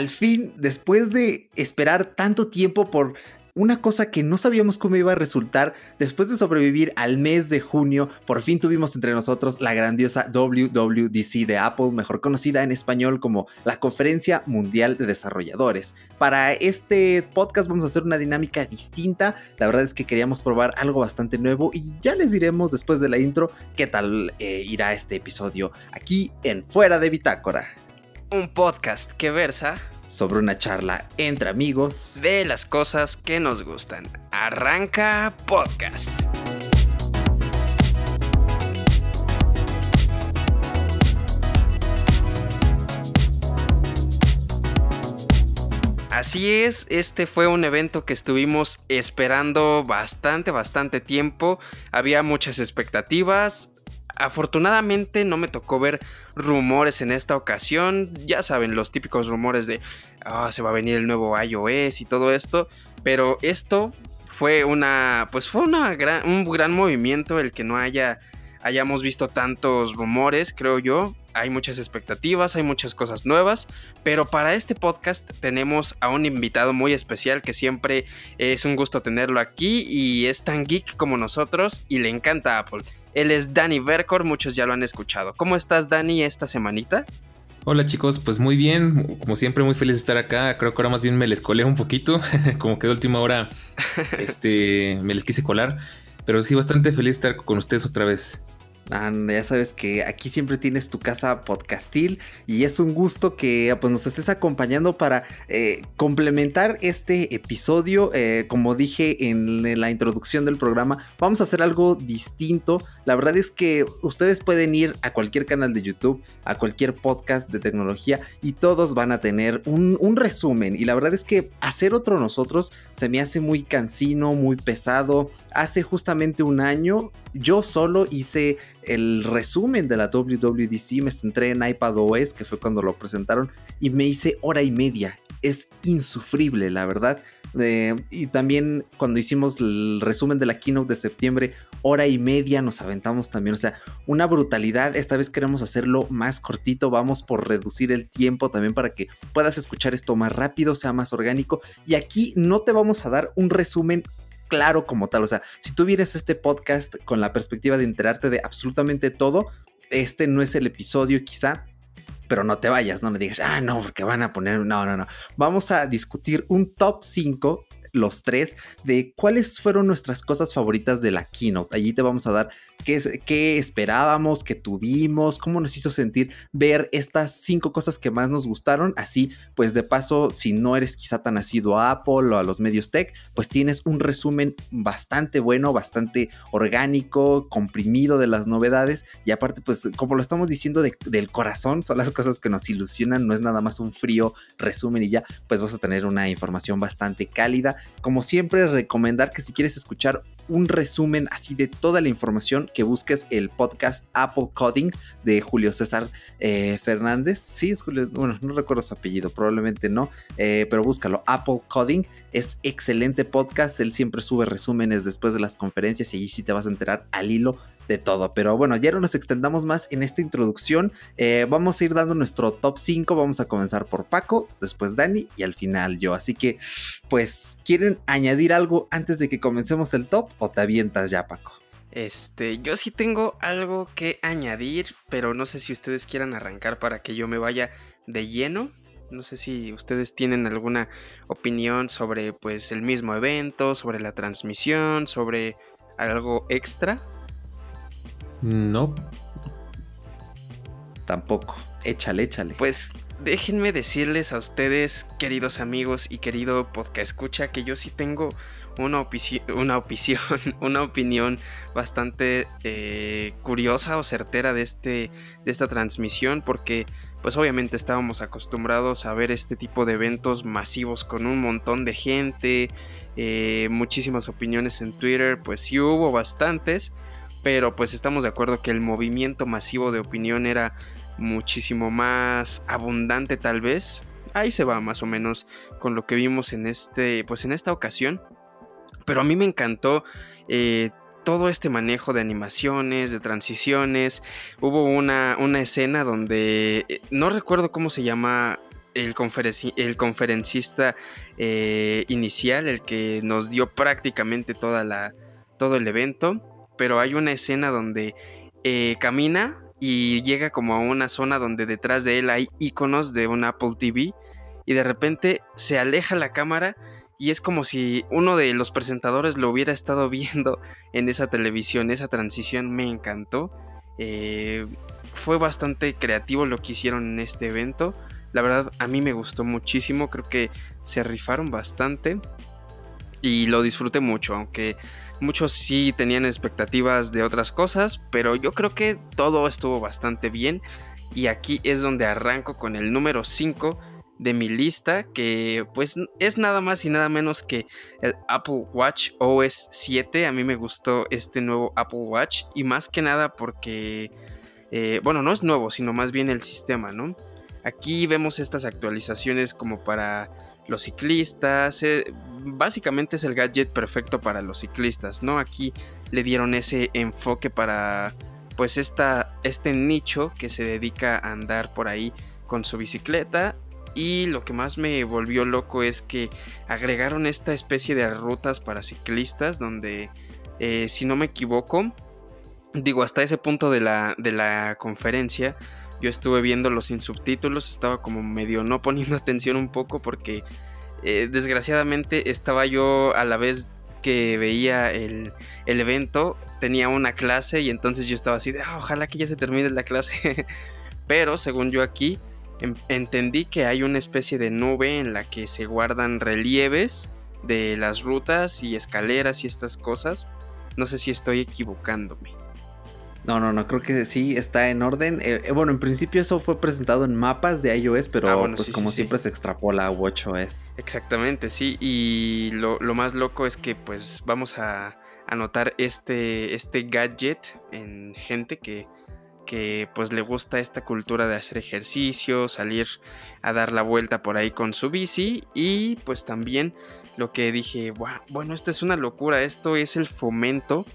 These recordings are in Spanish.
al fin, después de esperar tanto tiempo por una cosa que no sabíamos cómo iba a resultar, después de sobrevivir al mes de junio, por fin tuvimos entre nosotros la grandiosa WWDC de Apple, mejor conocida en español como la Conferencia Mundial de Desarrolladores. Para este podcast vamos a hacer una dinámica distinta, la verdad es que queríamos probar algo bastante nuevo y ya les diremos después de la intro qué tal eh, irá este episodio aquí en Fuera de Bitácora. Un podcast que versa sobre una charla entre amigos de las cosas que nos gustan. Arranca podcast. Así es, este fue un evento que estuvimos esperando bastante, bastante tiempo. Había muchas expectativas, Afortunadamente no me tocó ver rumores en esta ocasión. Ya saben, los típicos rumores de ah, se va a venir el nuevo iOS y todo esto. Pero esto fue una. Pues fue una un gran movimiento el que no haya. Hayamos visto tantos rumores, creo yo. Hay muchas expectativas, hay muchas cosas nuevas. Pero para este podcast tenemos a un invitado muy especial que siempre es un gusto tenerlo aquí. Y es tan geek como nosotros y le encanta Apple. Él es Dani Vercor, muchos ya lo han escuchado. ¿Cómo estás, Dani, esta semanita? Hola chicos, pues muy bien, como siempre muy feliz de estar acá. Creo que ahora más bien me les colé un poquito, como que de última hora este, me les quise colar, pero sí bastante feliz de estar con ustedes otra vez ya sabes que aquí siempre tienes tu casa podcastil y es un gusto que pues, nos estés acompañando para eh, complementar este episodio. Eh, como dije en la introducción del programa, vamos a hacer algo distinto. La verdad es que ustedes pueden ir a cualquier canal de YouTube, a cualquier podcast de tecnología y todos van a tener un, un resumen. Y la verdad es que hacer otro nosotros se me hace muy cansino, muy pesado. Hace justamente un año yo solo hice el resumen de la WWDC, me centré en iPadOS, que fue cuando lo presentaron, y me hice hora y media. Es insufrible, la verdad. y también cuando hicimos el resumen de la keynote de septiembre, hora y media nos aventamos también. O sea, una brutalidad. Esta vez queremos hacerlo más cortito. Vamos por reducir el tiempo también para que puedas escuchar esto más rápido, sea más orgánico. Y aquí no te vamos a dar un resumen claro como tal. O sea, si tú vienes a este podcast con la perspectiva de enterarte de absolutamente todo, este no es el episodio quizá. Pero no te vayas, no me digas, ah, no, porque van a poner, no, no, no. Vamos a discutir un top 5 los tres de cuáles fueron nuestras cosas favoritas de la keynote. Allí te vamos a dar qué, esperábamos, qué tuvimos, cómo nos hizo sentir ver estas cinco cosas que más nos gustaron. Así, pues de paso, si no eres quizá tan nacido a Apple o a los medios tech, pues tienes un resumen bastante bueno, bastante orgánico, comprimido de las novedades. Y aparte, pues como lo estamos diciendo del corazón, son las cosas que nos ilusionan, no es nada más un frío resumen y ya, pues vas a tener una información bastante cálida. Como siempre, recomendar que si quieres escuchar un resumen así de toda la información, que busques el podcast Apple Coding de Julio César eh, Fernández. Sí, es Julio, bueno, no recuerdo su apellido, probablemente no, eh, pero búscalo. Apple Coding es excelente podcast. Él siempre sube resúmenes después de las conferencias y allí sí te vas a enterar al hilo de todo. Pero bueno, ya no nos extendamos más en esta introducción. Eh, vamos a ir dando nuestro top 5. Vamos a comenzar por Paco, después Dani y al final yo. Así que, pues, ¿quieren añadir algo antes de que comencemos el top o te avientas ya, Paco? Este, yo sí tengo algo que añadir, pero no sé si ustedes quieran arrancar para que yo me vaya de lleno. No sé si ustedes tienen alguna opinión sobre pues el mismo evento, sobre la transmisión, sobre algo extra. No. Tampoco. Échale, échale. Pues déjenme decirles a ustedes, queridos amigos y querido podcast escucha, que yo sí tengo una, una, opinión, bastante eh, curiosa o certera de, este, de esta transmisión porque pues obviamente estábamos acostumbrados a ver este tipo de eventos masivos con un montón de gente, eh, muchísimas opiniones en Twitter, pues sí hubo bastantes, pero pues estamos de acuerdo que el movimiento masivo de opinión era muchísimo más abundante tal vez. Ahí se va más o menos con lo que vimos en este, pues en esta ocasión. Pero a mí me encantó eh, todo este manejo de animaciones, de transiciones. Hubo una, una escena donde eh, no recuerdo cómo se llama el, el conferencista eh, inicial, el que nos dio prácticamente toda la, todo el evento, pero hay una escena donde camina y llega como a una zona donde detrás de él hay iconos de un Apple TV y de repente se aleja la cámara y es como si uno de los presentadores lo hubiera estado viendo en esa televisión, esa transición me encantó. Eh, fue bastante creativo lo que hicieron en este evento. La verdad, a mí me gustó muchísimo. Creo que se rifaron bastante. Y lo disfruté mucho, aunque muchos sí tenían expectativas de otras cosas. Pero yo creo que todo estuvo bastante bien. Y aquí es donde arranco con el número 5 de mi lista, que pues es nada más y nada menos que el Apple Watch OS 7. A mí me gustó este nuevo Apple Watch y más que nada porque, eh, bueno, no es nuevo, sino más bien el sistema, ¿no? Aquí vemos estas actualizaciones como para los ciclistas. Eh, básicamente es el gadget perfecto para los ciclistas, ¿no? Aquí le dieron ese enfoque para pues esta, este nicho que se dedica a andar por ahí con su bicicleta. Y lo que más me volvió loco es que agregaron esta especie de rutas para ciclistas donde, eh, si no me equivoco, digo, hasta ese punto de la, de la conferencia, yo estuve viéndolo sin subtítulos, estaba como medio no poniendo atención un poco porque eh, desgraciadamente estaba yo a la vez que veía el, evento, tenía una clase y entonces yo estaba así de, ah, ojalá que ya se termine la clase. Pero según yo aquí, entendí que hay una especie de nube en la que se guardan relieves de las rutas y escaleras y estas cosas. No sé si estoy equivocándome. No, no, no, creo que sí está en orden. Eh, eh, bueno, en principio eso fue presentado en mapas de iOS, pero ah, pues como siempre se extrapola a WatchOS. Exactamente, sí. Y lo, más loco es que pues vamos a anotar este, este gadget en gente que, que pues le gusta esta cultura de hacer ejercicio, salir a dar la vuelta por ahí con su bici y pues también lo que dije, bueno, esto es una locura, esto es el fomento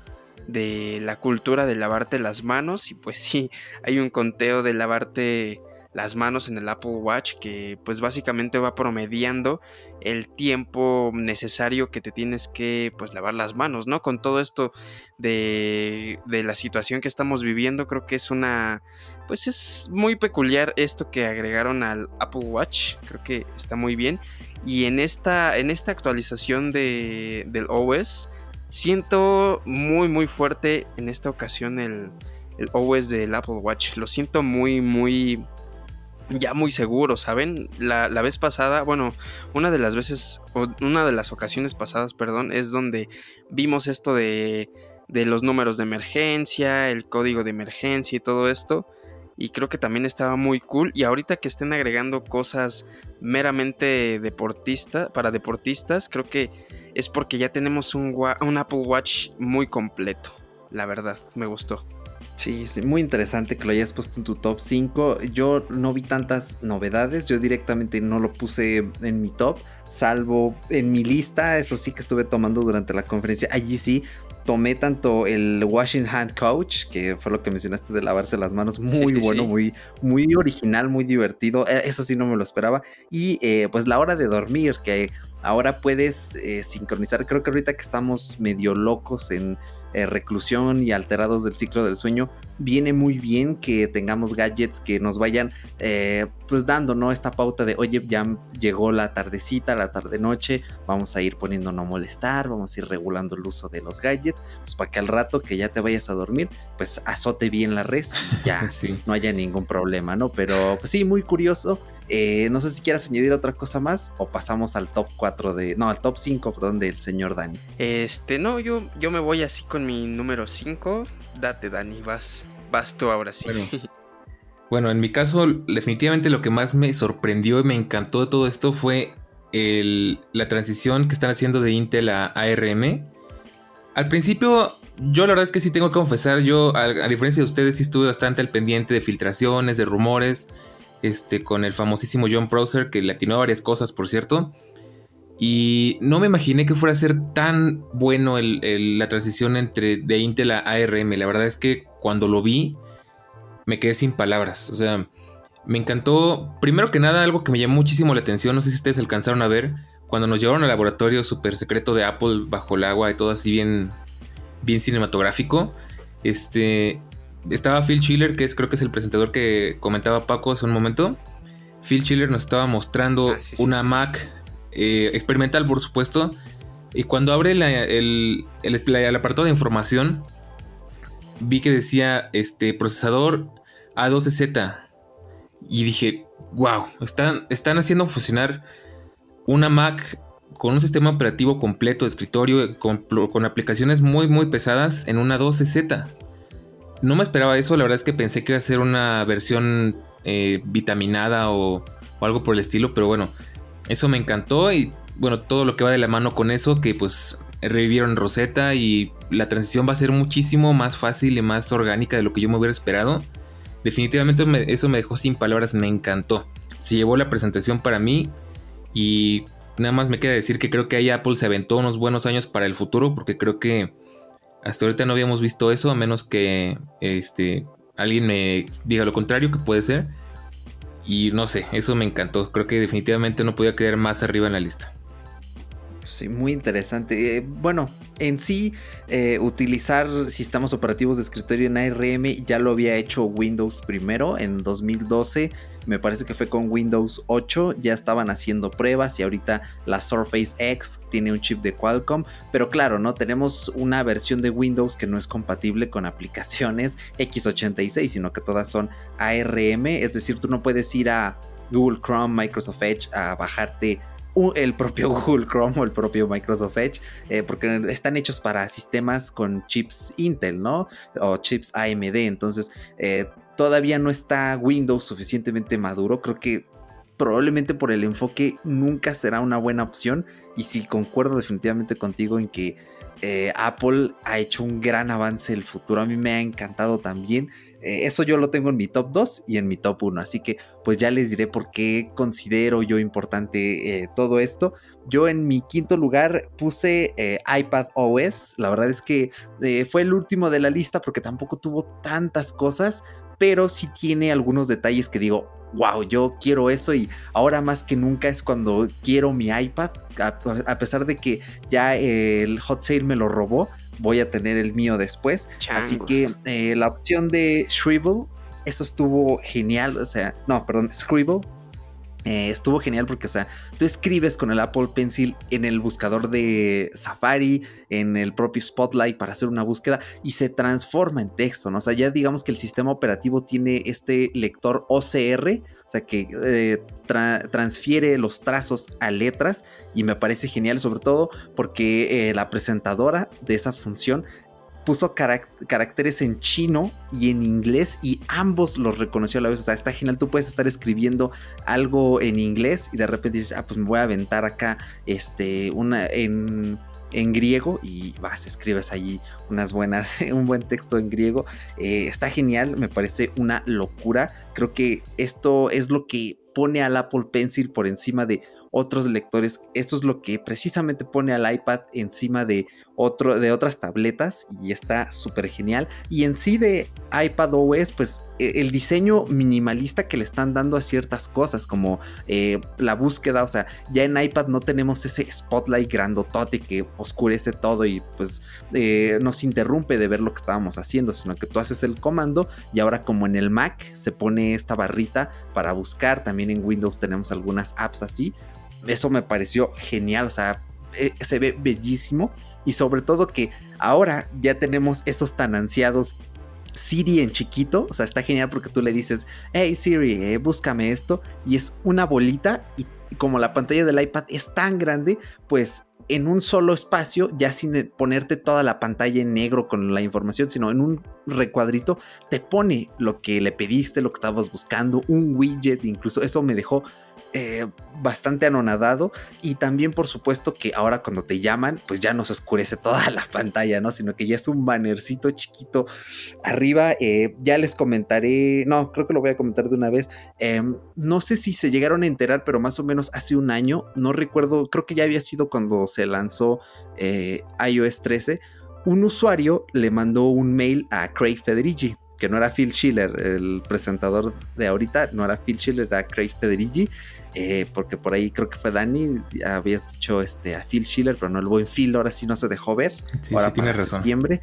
de la cultura de lavarte las manos y pues sí, hay un conteo de lavarte las manos en el Apple Watch que pues básicamente va promediando el tiempo necesario que te tienes que pues lavar las manos, ¿no? Con todo esto de, de la situación que estamos viviendo creo que es una pues es muy peculiar esto que agregaron al Apple Watch, creo que está muy bien y en esta, en esta actualización de, del OS Siento muy muy fuerte en esta ocasión el, el OS del Apple Watch. Lo siento muy muy ya muy seguro, ¿saben? La, vez pasada, bueno, una de las veces, una de las ocasiones pasadas, perdón, es donde vimos esto de, de los números de emergencia, el código de emergencia y todo esto. Y creo que también estaba muy cool. Y ahorita que estén agregando cosas meramente deportista, para deportistas, creo que es porque ya tenemos un, un Apple Watch muy completo. La verdad, me gustó. Sí, muy interesante que lo hayas puesto en tu top 5. Yo no vi tantas novedades, yo directamente no lo puse en mi top, salvo en mi lista, eso sí que estuve tomando durante la conferencia. Allí sí tomé tanto el Washing Hand Coach, que fue lo que mencionaste de lavarse las manos, muy bueno, Muy, muy original, muy divertido. E, eso sí no me lo esperaba. Y eh, pues la hora de dormir, que ahora puedes eh, sincronizar. Creo que ahorita que estamos medio locos en reclusión y alterados del ciclo del sueño, viene muy bien que tengamos gadgets que nos vayan eh, pues dando, ¿no? Esta pauta de, oye, ya llegó la tardecita, la tarde-noche, vamos a ir poniendo no molestar, vamos a ir regulando el uso de los gadgets, pues para que al rato que ya te vayas a dormir, pues azote bien la red ya no haya ningún problema, ¿no? Pero pues sí, muy curioso. Eh, no sé si quieras añadir otra cosa más o pasamos al top 4 de. No, al top 5, perdón, del señor Dani. Este, no, yo, yo me voy así con mi número 5. Date, Dani, vas, vas tú ahora sí. Bueno. en mi caso, definitivamente lo que más me sorprendió y me encantó de todo esto fue la transición que están haciendo de Intel a ARM. Al principio, yo la verdad es que sí tengo que confesar, yo, a, a diferencia de ustedes, sí estuve bastante al pendiente de filtraciones, de rumores este, con el famosísimo John Prosser, que le atinó varias cosas, por cierto. Y no me imaginé que fuera a ser tan bueno la transición entre de Intel a ARM. La verdad es que cuando lo vi, me quedé sin palabras. O sea, Me encantó, primero que nada, algo que me llamó muchísimo la atención, no sé si ustedes alcanzaron a ver, cuando nos llevaron al laboratorio súper secreto de Apple bajo el agua y todo así bien, bien cinematográfico. Este, estaba Phil Schiller, que es, creo que es el presentador que comentaba Paco hace un momento. Phil Schiller nos estaba mostrando ah, una Mac eh, experimental, por supuesto. Y cuando abre el, el, apartado de información, vi que decía este procesador A12Z. Y dije, wow, están, están haciendo funcionar una Mac con un sistema operativo completo de escritorio, con, aplicaciones muy, muy pesadas en una 12Z. No me esperaba eso, la verdad es que pensé que iba a ser una versión eh, vitaminada o, algo por el estilo, pero bueno, eso me encantó y bueno, todo lo que va de la mano con eso, que pues revivieron Rosetta y la transición va a ser muchísimo más fácil y más orgánica de lo que yo me hubiera esperado. Definitivamente eso me dejó sin palabras, me encantó. Se llevó la presentación para mí y nada más me queda decir que creo que ahí Apple se aventó unos buenos años para el futuro porque creo que hasta ahorita no habíamos visto eso a menos que este, alguien me diga lo contrario que puede ser. Y no sé, eso me encantó. Creo que definitivamente no podía quedar más arriba en la lista. Sí, muy interesante. Eh, bueno, en sí, eh, utilizar sistemas operativos de escritorio en ARM ya lo había hecho Windows primero en 2012 me parece que fue con Windows 8, ya estaban haciendo pruebas y ahorita la Surface X tiene un chip de Qualcomm, pero claro, no tenemos una versión de Windows que no es compatible con aplicaciones x86, sino que todas son ARM, es decir, tú no puedes ir a Google Chrome, Microsoft Edge a bajarte el propio Google Chrome o el propio Microsoft Edge, eh, porque están hechos para sistemas con chips Intel, ¿no? O chips AMD, entonces eh, todavía no está Windows suficientemente maduro. Creo que probablemente por el enfoque nunca será una buena opción. Y sí, concuerdo definitivamente contigo en que eh, Apple ha hecho un gran avance el futuro. A mí me ha encantado también. Eso yo lo tengo en mi top 2 y en mi top 1. Así que pues ya les diré por qué considero yo importante eh, todo esto. Yo en mi quinto lugar puse iPad OS. La verdad es que fue el último de la lista porque tampoco tuvo tantas cosas pero sí tiene algunos detalles que digo, wow, yo quiero eso y ahora más que nunca es cuando quiero mi iPad, a, pesar de que ya el hot sale me lo robó, voy a tener el mío después. Así que eh, la opción de Scribble, eso estuvo genial, o sea, no, perdón, Scribble, eh, estuvo genial porque, o sea, tú escribes con el Apple Pencil en el buscador de Safari, en el propio Spotlight para hacer una búsqueda y se transforma en texto, ¿no? O sea, ya digamos que el sistema operativo tiene este lector OCR, o sea, que eh, transfiere los trazos a letras y me parece genial, sobre todo porque eh, la presentadora de esa función puso caracteres en chino y en inglés y ambos los reconoció a la vez. Está genial. Tú puedes estar escribiendo algo en inglés y de repente dices, ah, pues me voy a aventar acá este, una en, en griego y vas, escribes allí unas buenas, un buen texto en griego. Eh, está genial, me parece una locura. Creo que esto es lo que pone al Apple Pencil por encima de otros lectores. Esto es lo que precisamente pone al iPad encima de, otro, de otras tabletas y está súper genial. Y en sí de iPad OS, pues e, el diseño minimalista que le están dando a ciertas cosas, como eh, la búsqueda, o sea, ya en iPad no tenemos ese spotlight grandotote que oscurece todo y pues eh, nos interrumpe de ver lo que estábamos haciendo, sino que tú haces el comando y ahora como en el Mac se pone esta barrita para buscar, también en Windows tenemos algunas apps así, eso me pareció genial, o sea, eh, se ve bellísimo y sobre todo que ahora ya tenemos esos tan ansiados Siri en chiquito, o sea, está genial porque tú le dices, hey Siri, eh, búscame esto y es una bolita y como la pantalla del iPad es tan grande, pues en un solo espacio, ya sin ponerte toda la pantalla en negro con la información, sino en un recuadrito, te pone lo que le pediste, lo que estabas buscando, un widget, incluso eso me dejó eh, bastante anonadado y también por supuesto que ahora cuando te llaman pues ya no se oscurece toda la pantalla, ¿no? Sino que ya es un bannercito chiquito arriba. Eh, ya les comentaré, no, creo que lo voy a comentar de una vez. Em, no sé si se llegaron a enterar, pero más o menos hace un año, no recuerdo, creo que ya había sido cuando se lanzó eh, iOS 13 un usuario le mandó un mail a Craig Federici, que no era Phil Schiller, el presentador de ahorita, no era Phil Schiller, era Craig Federighi. Eh, porque por ahí creo que fue Dani, habías dicho este, a Phil Schiller, pero no el buen Phil, ahora sí no se dejó ver. Sí, ahora sí, tiene razón. septiembre.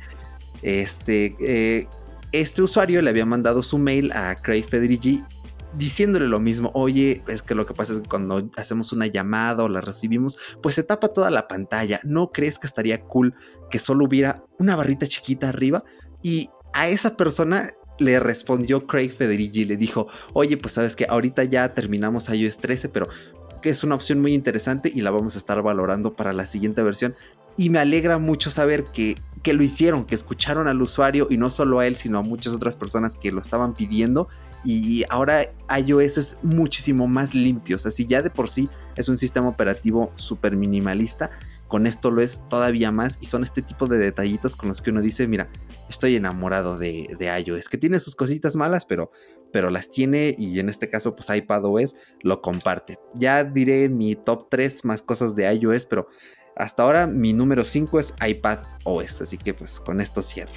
Este, eh, este usuario le había mandado su mail a Craig Federighi diciéndole lo mismo, oye, es que lo que pasa es que cuando hacemos una llamada o la recibimos, pues se tapa toda la pantalla. ¿No crees que estaría cool que solo hubiera una barrita chiquita arriba? Y a esa persona le respondió Craig Federighi, le dijo, oye, pues sabes que ahorita ya terminamos iOS 13, pero que es una opción muy interesante y la vamos a estar valorando para la siguiente versión. Y me alegra mucho saber que, que lo hicieron, que escucharon al usuario y no solo a él, sino a muchas otras personas que lo estaban pidiendo. Y ahora iOS es muchísimo más limpio. O sea, si ya de por sí es un sistema operativo súper minimalista, con esto lo es todavía más y son este tipo de detallitos con los que uno dice, mira, estoy enamorado de, de iOS, que tiene sus cositas malas, pero, pero las tiene y en este caso pues iPadOS lo comparte. Ya diré mi top 3 más cosas de iOS, pero hasta ahora mi número 5 es iPadOS, así que pues con esto cierro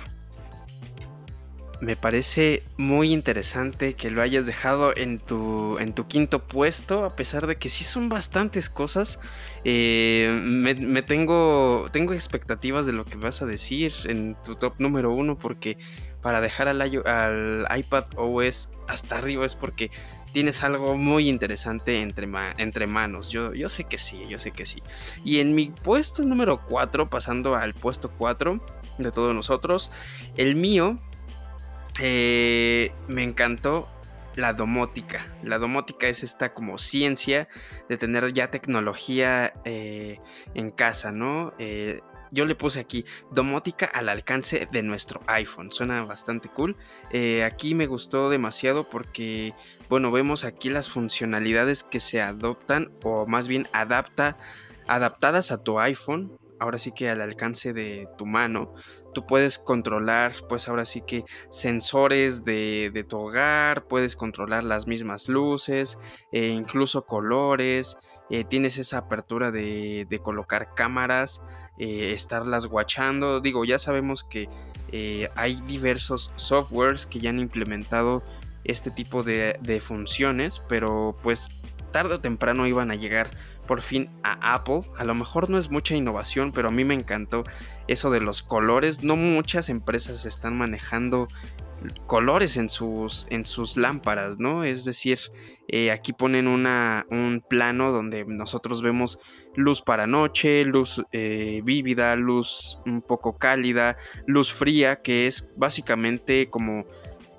me parece muy interesante que lo hayas dejado en tu, en tu quinto puesto, a pesar de que sí son bastantes cosas. Eh, me, tengo, tengo expectativas de lo que vas a decir en tu top número uno, porque para dejar al, al iPad OS hasta arriba es porque tienes algo muy interesante entre, entre manos. Yo, yo sé que sí, yo sé que sí. Y en mi puesto número 4, pasando al puesto 4 de todos nosotros, el mío eh, me encantó la domótica. La domótica es esta como ciencia de tener ya tecnología eh, en casa, ¿no? Eh, yo le puse aquí domótica al alcance de nuestro iPhone. Suena bastante cool. aquí me gustó demasiado porque, bueno, vemos aquí las funcionalidades que se adoptan o más bien adapta, adaptadas a tu iPhone. Ahora sí que al alcance de tu mano tú puedes controlar, pues ahora sí que sensores de, tu hogar, puedes controlar las mismas luces, e incluso colores, eh, tienes esa apertura de, colocar cámaras, eh, estarlas watchando. Digo, ya sabemos que eh, hay diversos softwares que ya han implementado este tipo de, de funciones, pero pues tarde o temprano iban a llegar por fin a Apple. A lo mejor no es mucha innovación, pero a mí me encantó eso de los colores. No muchas empresas están manejando colores en sus, en sus lámparas, ¿no? Es decir, eh, aquí ponen una, un plano donde nosotros vemos luz para noche, luz eh, vívida, luz un poco cálida, luz fría, que es básicamente como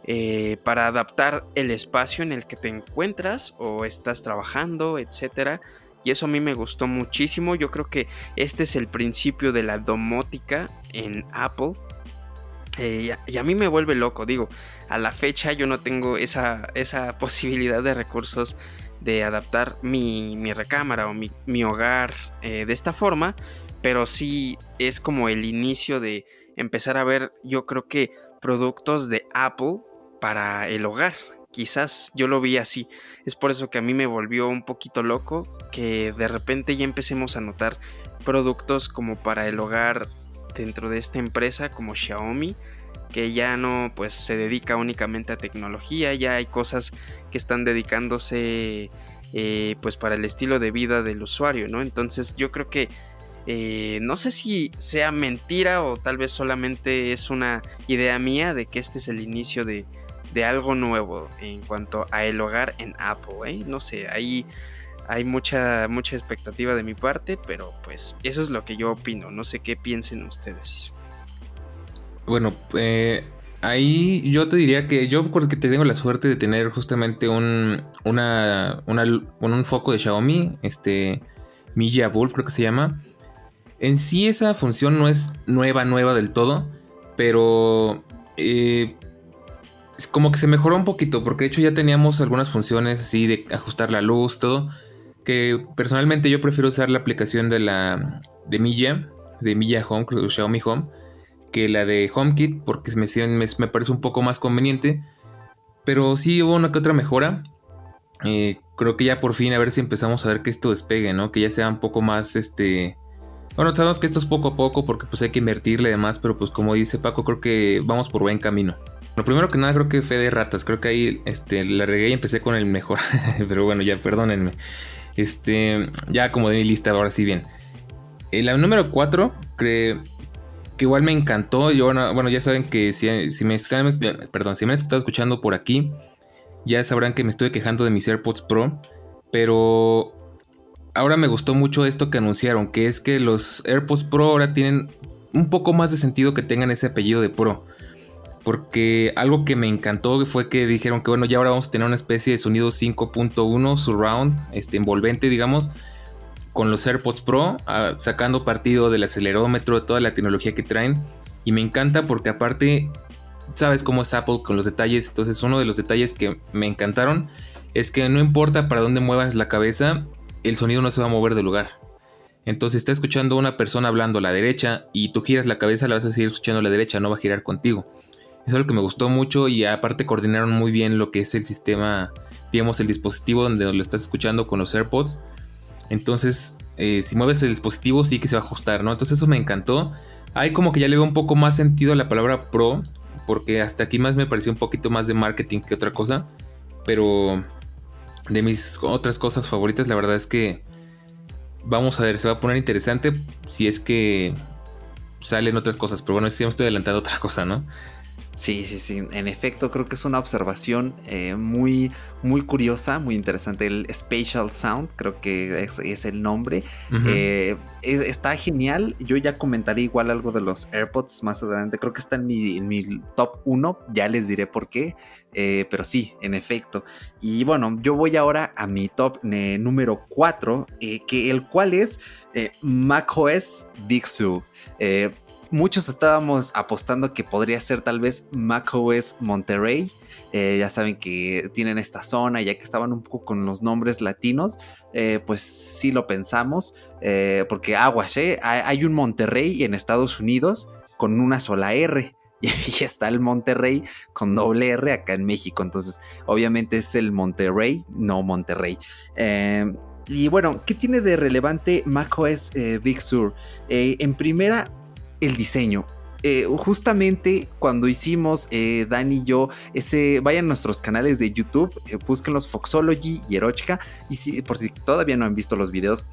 eh, para adaptar el espacio en el que te encuentras o estás trabajando, etcétera y eso a mí me gustó muchísimo. Yo creo que este es el principio de la domótica en Apple. Eh, y, a, mí me vuelve loco, digo, a la fecha yo no tengo esa, esa posibilidad de recursos de adaptar mi, recámara o mi, hogar eh, de esta forma, pero sí es como el inicio de empezar a ver, yo creo que productos de Apple para el hogar, quizás yo lo vi así. Es por eso que a mí me volvió un poquito loco que de repente ya empecemos a notar productos como para el hogar dentro de esta empresa como Xiaomi que ya no pues se dedica únicamente a tecnología, ya hay cosas que están dedicándose eh, pues para el estilo de vida del usuario, ¿no? Entonces yo creo que eh, no sé si sea mentira o tal vez solamente es una idea mía de que este es el inicio de, de algo nuevo en cuanto a el hogar en Apple. ¿eh? No sé, ahí hay mucha, mucha expectativa de mi parte, pero pues eso es lo que yo opino. No sé qué piensen ustedes. Bueno, eh, ahí yo te diría que yo porque te tengo la suerte de tener justamente un, una, un foco de Xiaomi, este Milla Bull creo que se llama. En sí esa función no es nueva, nueva del todo, pero eh, como que se mejoró un poquito, porque de hecho ya teníamos algunas funciones así de ajustar la luz, todo. Que personalmente yo prefiero usar la aplicación de la de Milla, de Milla Home, Xiaomi Home, que la de HomeKit, porque me, me, parece un poco más conveniente. Pero sí hubo una que otra mejora. Eh, creo que ya por fin a ver si empezamos a ver que esto despegue, ¿no? Que ya sea un poco más este. Bueno, sabemos que esto es poco a poco porque pues hay que invertirle y demás, pero pues como dice Paco, creo que vamos por buen camino. Lo primero que nada creo que fue de ratas. Creo que ahí este, la regué y empecé con el mejor. Pero bueno, ya perdónenme. Este, ya como de mi lista, ahora sí bien. Eh, número 4, creo que igual me encantó. Yo, bueno, ya saben que si, me están, perdón, si me han estado escuchando por aquí, ya sabrán que me estoy quejando de mis AirPods Pro. Pero ahora me gustó mucho esto que anunciaron, que es que los AirPods Pro ahora tienen un poco más de sentido que tengan ese apellido de Pro. Porque algo que me encantó fue que dijeron que bueno, ya ahora vamos a tener una especie de sonido 5.1 surround, este envolvente, digamos, con los AirPods Pro, ah, sacando partido del acelerómetro, de toda la tecnología que traen. Y me encanta porque aparte, sabes cómo es Apple con los detalles. Entonces uno de los detalles que me encantaron es que no importa para dónde muevas la cabeza, el sonido no se va a mover del lugar. Entonces, está escuchando una persona hablando a la derecha y tú giras la cabeza, la vas a seguir escuchando a la derecha, no va a girar contigo. Es algo que me gustó mucho y aparte coordinaron muy bien lo que es el sistema, digamos, el dispositivo donde lo estás escuchando con los AirPods. Entonces, eh, si mueves el dispositivo, sí que se va a ajustar, ¿no? Entonces, eso me encantó. Hay como que ya le veo un poco más sentido a la palabra pro, porque hasta aquí más me pareció un poquito más de marketing que otra cosa. Pero de mis otras cosas favoritas, la verdad es que vamos a ver, se va a poner interesante si es que salen otras cosas. Pero bueno, si me estoy adelantando otra cosa, ¿no? Sí, sí, sí. En efecto, creo que es una observación eh, muy, muy curiosa, muy interesante. El Spatial Sound, creo que es, el nombre. Eh, está genial. Yo ya comentaré igual algo de los AirPods más adelante. Creo que está en mi, top 1. Ya les diré por qué. Eh, pero sí, en efecto. Y bueno, yo voy ahora a mi top número 4, que el cual es macOS Big Sur muchos estábamos apostando que podría ser tal vez macOS Monterrey. Eh, ya saben que tienen esta zona, ya que estaban un poco con los nombres latinos, eh, pues sí lo pensamos, eh, porque aguas, hay un Monterrey en Estados Unidos con una sola R. Y está el Monterrey con doble R acá en México. Entonces, obviamente es el Monterrey, no Monterrey. y bueno, ¿qué tiene de relevante macOS Big Sur? en primera, el diseño. Eh, justamente cuando hicimos eh, Dan y yo ese, vayan a nuestros canales de YouTube, eh, busquen los Foxology y Erochka, y si, por si todavía no han visto los videos,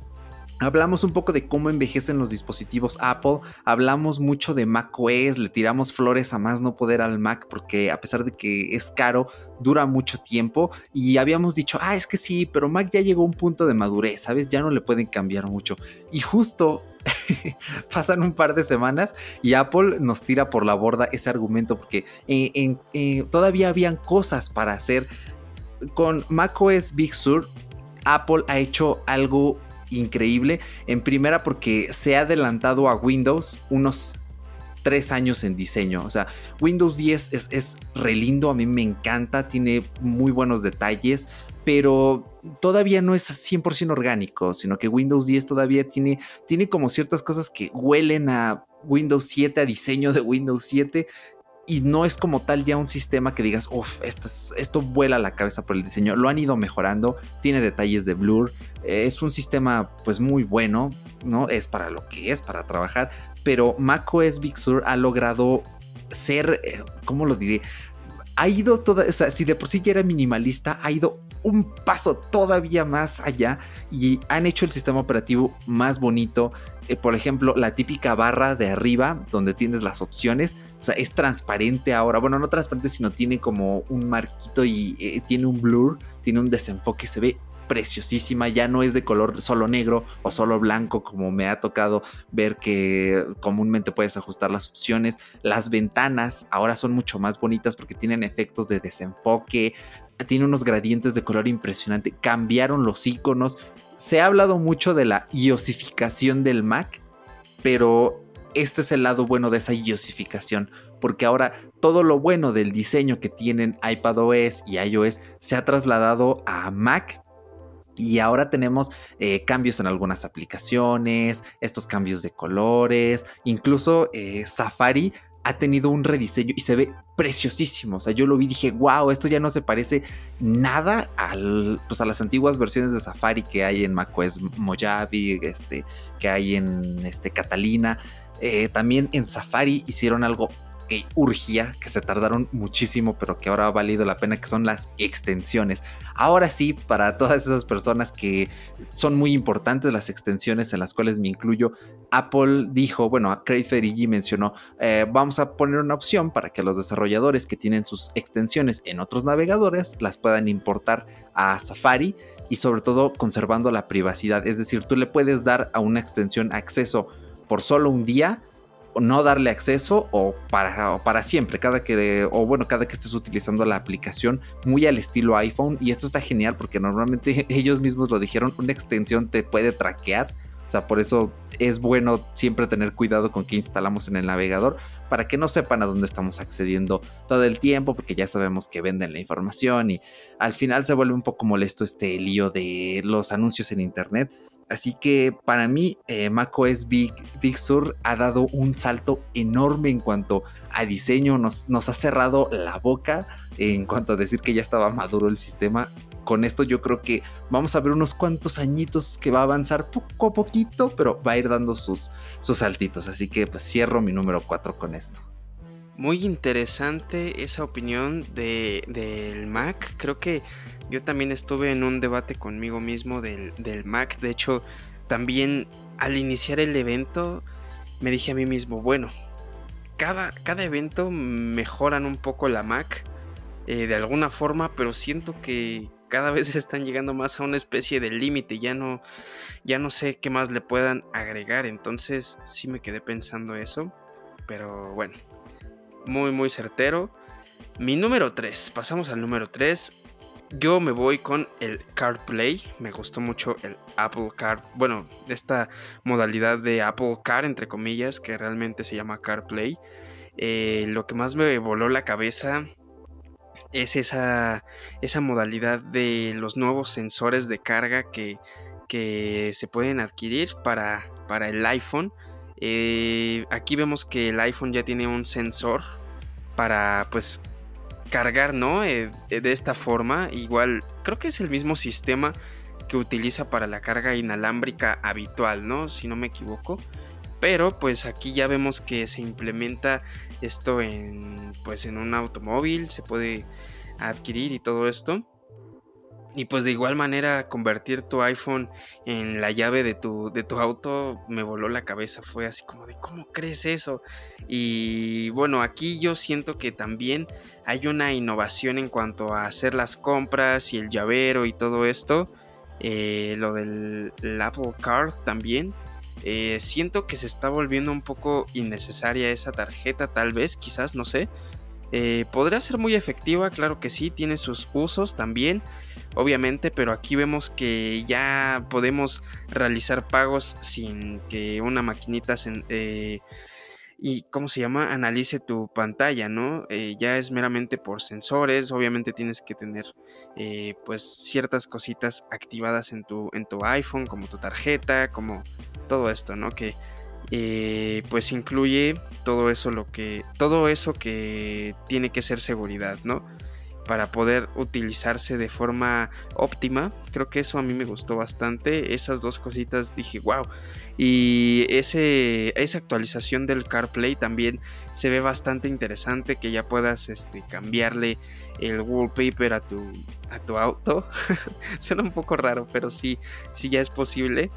Hablamos un poco de cómo envejecen los dispositivos Apple, hablamos mucho de macOS, le tiramos flores a más no poder al Mac porque a pesar de que es caro, dura mucho tiempo y habíamos dicho, ah, es que sí, pero Mac ya llegó a un punto de madurez, ¿sabes? Ya no le pueden cambiar mucho. Y justo pasan un par de semanas y Apple nos tira por la borda ese argumento porque eh, eh, todavía habían cosas para hacer. Con macOS Big Sur, Apple ha hecho algo increíble. En primera porque se ha adelantado a Windows unos tres años en diseño. O sea, Windows 10 es, es re lindo, a mí me encanta, tiene muy buenos detalles, pero todavía no es 100% orgánico, sino que Windows 10 todavía tiene, tiene como ciertas cosas que huelen a Windows 7, a diseño de Windows 7, y no es como tal ya un sistema que digas, uff, esto, vuela la cabeza por el diseño. Lo han ido mejorando, tiene detalles de blur, es un sistema pues muy bueno, ¿no? Es para lo que es, para trabajar, pero macOS Big Sur ha logrado ser, eh, ¿cómo lo diré? Ha ido toda, o si de por sí ya era minimalista, ha ido un paso todavía más allá y han hecho el sistema operativo más bonito. Eh, por ejemplo, la típica barra de arriba donde tienes las opciones, o sea, es transparente ahora. Bueno, no transparente, sino tiene como un marquito y eh, tiene un blur, tiene un desenfoque, se ve preciosísima, ya no es de color solo negro o solo blanco como me ha tocado ver que comúnmente puedes ajustar las opciones. Las ventanas ahora son mucho más bonitas porque tienen efectos de desenfoque, tiene unos gradientes de color impresionante, cambiaron los iconos. Se ha hablado mucho de la iosificación del Mac, pero este es el lado bueno de esa iosificación, porque ahora todo lo bueno del diseño que tienen iPadOS y iOS se ha trasladado a Mac. Y ahora tenemos eh, cambios en algunas aplicaciones, estos cambios de colores, incluso eh, Safari ha tenido un rediseño y se ve preciosísimo. O sea, yo lo vi y dije, wow, esto ya no se parece nada al, pues a las antiguas versiones de Safari que hay en macOS Mojave, este, que hay en este, Catalina. Eh, también en Safari hicieron algo urgía, que se tardaron muchísimo, pero que ahora ha valido la pena, que son las extensiones. Ahora sí, para todas esas personas que son muy importantes las extensiones en las cuales me incluyo, Apple dijo, bueno, Craig Ferigi mencionó, eh, vamos a poner una opción para que los desarrolladores que tienen sus extensiones en otros navegadores las puedan importar a Safari y sobre todo conservando la privacidad. Es decir, tú le puedes dar a una extensión acceso por solo un día no darle acceso o para, para siempre, cada que, o bueno, cada que estés utilizando la aplicación muy al estilo iPhone. Y esto está genial porque normalmente ellos mismos lo dijeron, una extensión te puede traquear. O sea, por eso es bueno siempre tener cuidado con qué instalamos en el navegador para que no sepan a dónde estamos accediendo todo el tiempo, porque ya sabemos que venden la información y al final se vuelve un poco molesto este lío de los anuncios en internet. Así que para mí eh, macOS Big, Big Sur ha dado un salto enorme en cuanto a diseño, nos, nos ha cerrado la boca en cuanto a decir que ya estaba maduro el sistema. Con esto yo creo que vamos a ver unos cuantos añitos que va a avanzar poco a poquito, pero va a ir dando sus, sus saltitos. Así que pues cierro mi número 4 con esto. Muy interesante esa opinión de, del Mac. Creo que yo también estuve en un debate conmigo mismo del, Mac. De hecho, también al iniciar el evento me dije a mí mismo, bueno, cada, cada evento mejoran un poco la Mac eh, de alguna forma, pero siento que cada vez están llegando más a una especie de límite. Ya no, ya no sé qué más le puedan agregar. Entonces sí me quedé pensando eso. Pero bueno, muy muy certero. Mi número 3, pasamos al número 3. Yo me voy con el CarPlay. Me gustó mucho el Apple Car. Bueno, esta modalidad de Apple Car, entre comillas, que realmente se llama CarPlay. Eh, lo que más me voló la cabeza es esa, esa modalidad de los nuevos sensores de carga que, que se pueden adquirir para, para el iPhone. Eh, aquí vemos que el iPhone ya tiene un sensor para pues cargar, ¿no? Eh, de esta forma. Igual, creo que es el mismo sistema que utiliza para la carga inalámbrica habitual, ¿no? Si no me equivoco. Pero pues aquí ya vemos que se implementa esto en pues en un automóvil, se puede adquirir y todo esto. Y pues de igual manera convertir tu iPhone en la llave de tu, de tu auto me voló la cabeza. Fue así como de, ¿cómo crees eso? Y bueno, aquí yo siento que también hay una innovación en cuanto a hacer las compras y el llavero y todo esto. Eh, lo del Apple Card también. Eh, siento que se está volviendo un poco innecesaria esa tarjeta, tal vez, quizás, no sé. Eh, podría ser muy efectiva, claro que sí, tiene sus usos también, obviamente, pero aquí vemos que ya podemos realizar pagos sin que una maquinita se, eh, y cómo se llama analice tu pantalla no eh, ya es meramente por sensores obviamente tienes que tener pues ciertas cositas activadas en tu en tu iPhone como tu tarjeta como todo esto no que eh, pues incluye todo eso lo que todo eso que tiene que ser seguridad no para poder utilizarse de forma óptima creo que eso a mí me gustó bastante esas dos cositas dije wow y ese, esa actualización del CarPlay también se ve bastante interesante que ya puedas este, cambiarle el wallpaper a tu, a tu auto. Suena un poco raro, pero sí, sí ya es posible.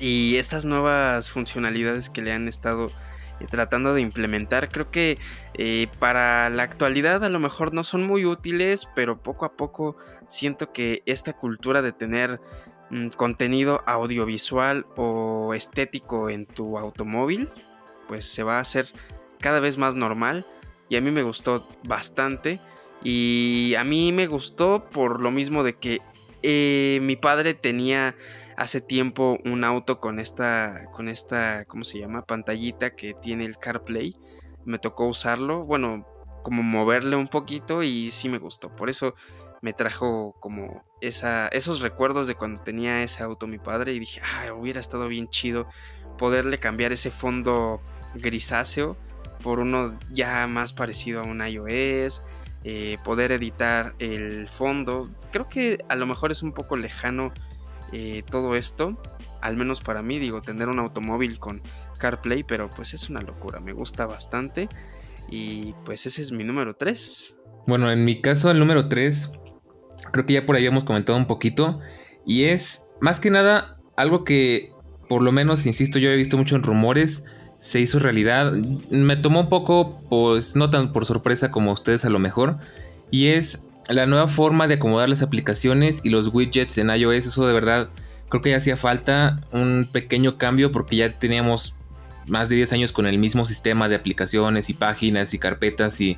Y estas nuevas funcionalidades que le han estado tratando de implementar, creo que eh, para la actualidad a lo mejor no son muy útiles, pero poco a poco siento que esta cultura de tener mm, contenido audiovisual o estético en tu automóvil, pues se va a hacer cada vez más normal. Y a mí me gustó bastante. Y a mí me gustó por lo mismo de que eh, mi padre tenía hace tiempo un auto con esta, con esta, ¿cómo se llama? Pantallita que tiene el CarPlay. Me tocó usarlo, bueno, como moverle un poquito y sí me gustó. Por eso me trajo como esa, esos recuerdos de cuando tenía ese auto mi padre y dije, ah, hubiera estado bien chido poderle cambiar ese fondo grisáceo por uno ya más parecido a un iOS, eh, poder editar el fondo. Creo que a lo mejor es un poco lejano eh, todo esto. Al menos para mí, digo, tener un automóvil con CarPlay, pero pues es una locura, me gusta bastante. Y pues ese es mi número 3. Bueno, en mi caso el número 3, creo que ya por ahí hemos comentado un poquito. Y es más que nada algo que, por lo menos, insisto, yo he visto mucho en rumores, se hizo realidad. Me tomó un poco, pues no tan por sorpresa como ustedes a lo mejor. Y es la nueva forma de acomodar las aplicaciones y los widgets en iOS. Eso de verdad creo que ya hacía falta un pequeño cambio porque ya teníamos más de 10 años con el mismo sistema de aplicaciones y páginas y carpetas y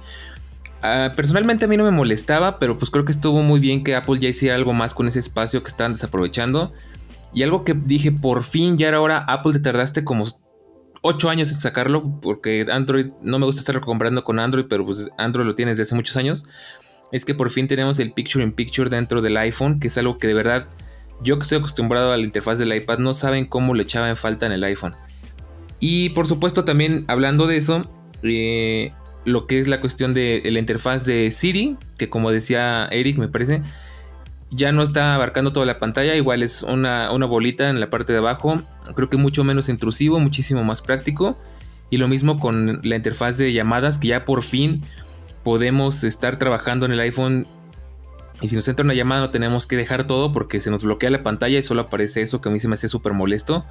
ah, personalmente a mí no me molestaba, pero pues creo que estuvo muy bien que Apple ya hiciera algo más con ese espacio que estaban desaprovechando. Y algo que dije, por fin ya era hora, Apple te tardaste como 8 años en sacarlo, porque Android, no me gusta estar comprando con Android, pero pues Android lo tiene desde hace muchos años. Es que por fin tenemos el Picture in Picture dentro del iPhone, que es algo que de verdad, yo que estoy acostumbrado a la interfaz del iPad, no saben cómo le echaba en falta en el iPhone. Y por supuesto también hablando de eso, eh, lo que es la cuestión de la interfaz de Siri, que como decía Eric me parece, ya no está abarcando toda la pantalla, igual es una, una, bolita en la parte de abajo, creo que mucho menos intrusivo, muchísimo más práctico. Y lo mismo con la interfaz de llamadas, que ya por fin podemos estar trabajando en el iPhone. Y si nos entra una llamada no tenemos que dejar todo porque se nos bloquea la pantalla y solo aparece eso que a mí se me hace súper molesto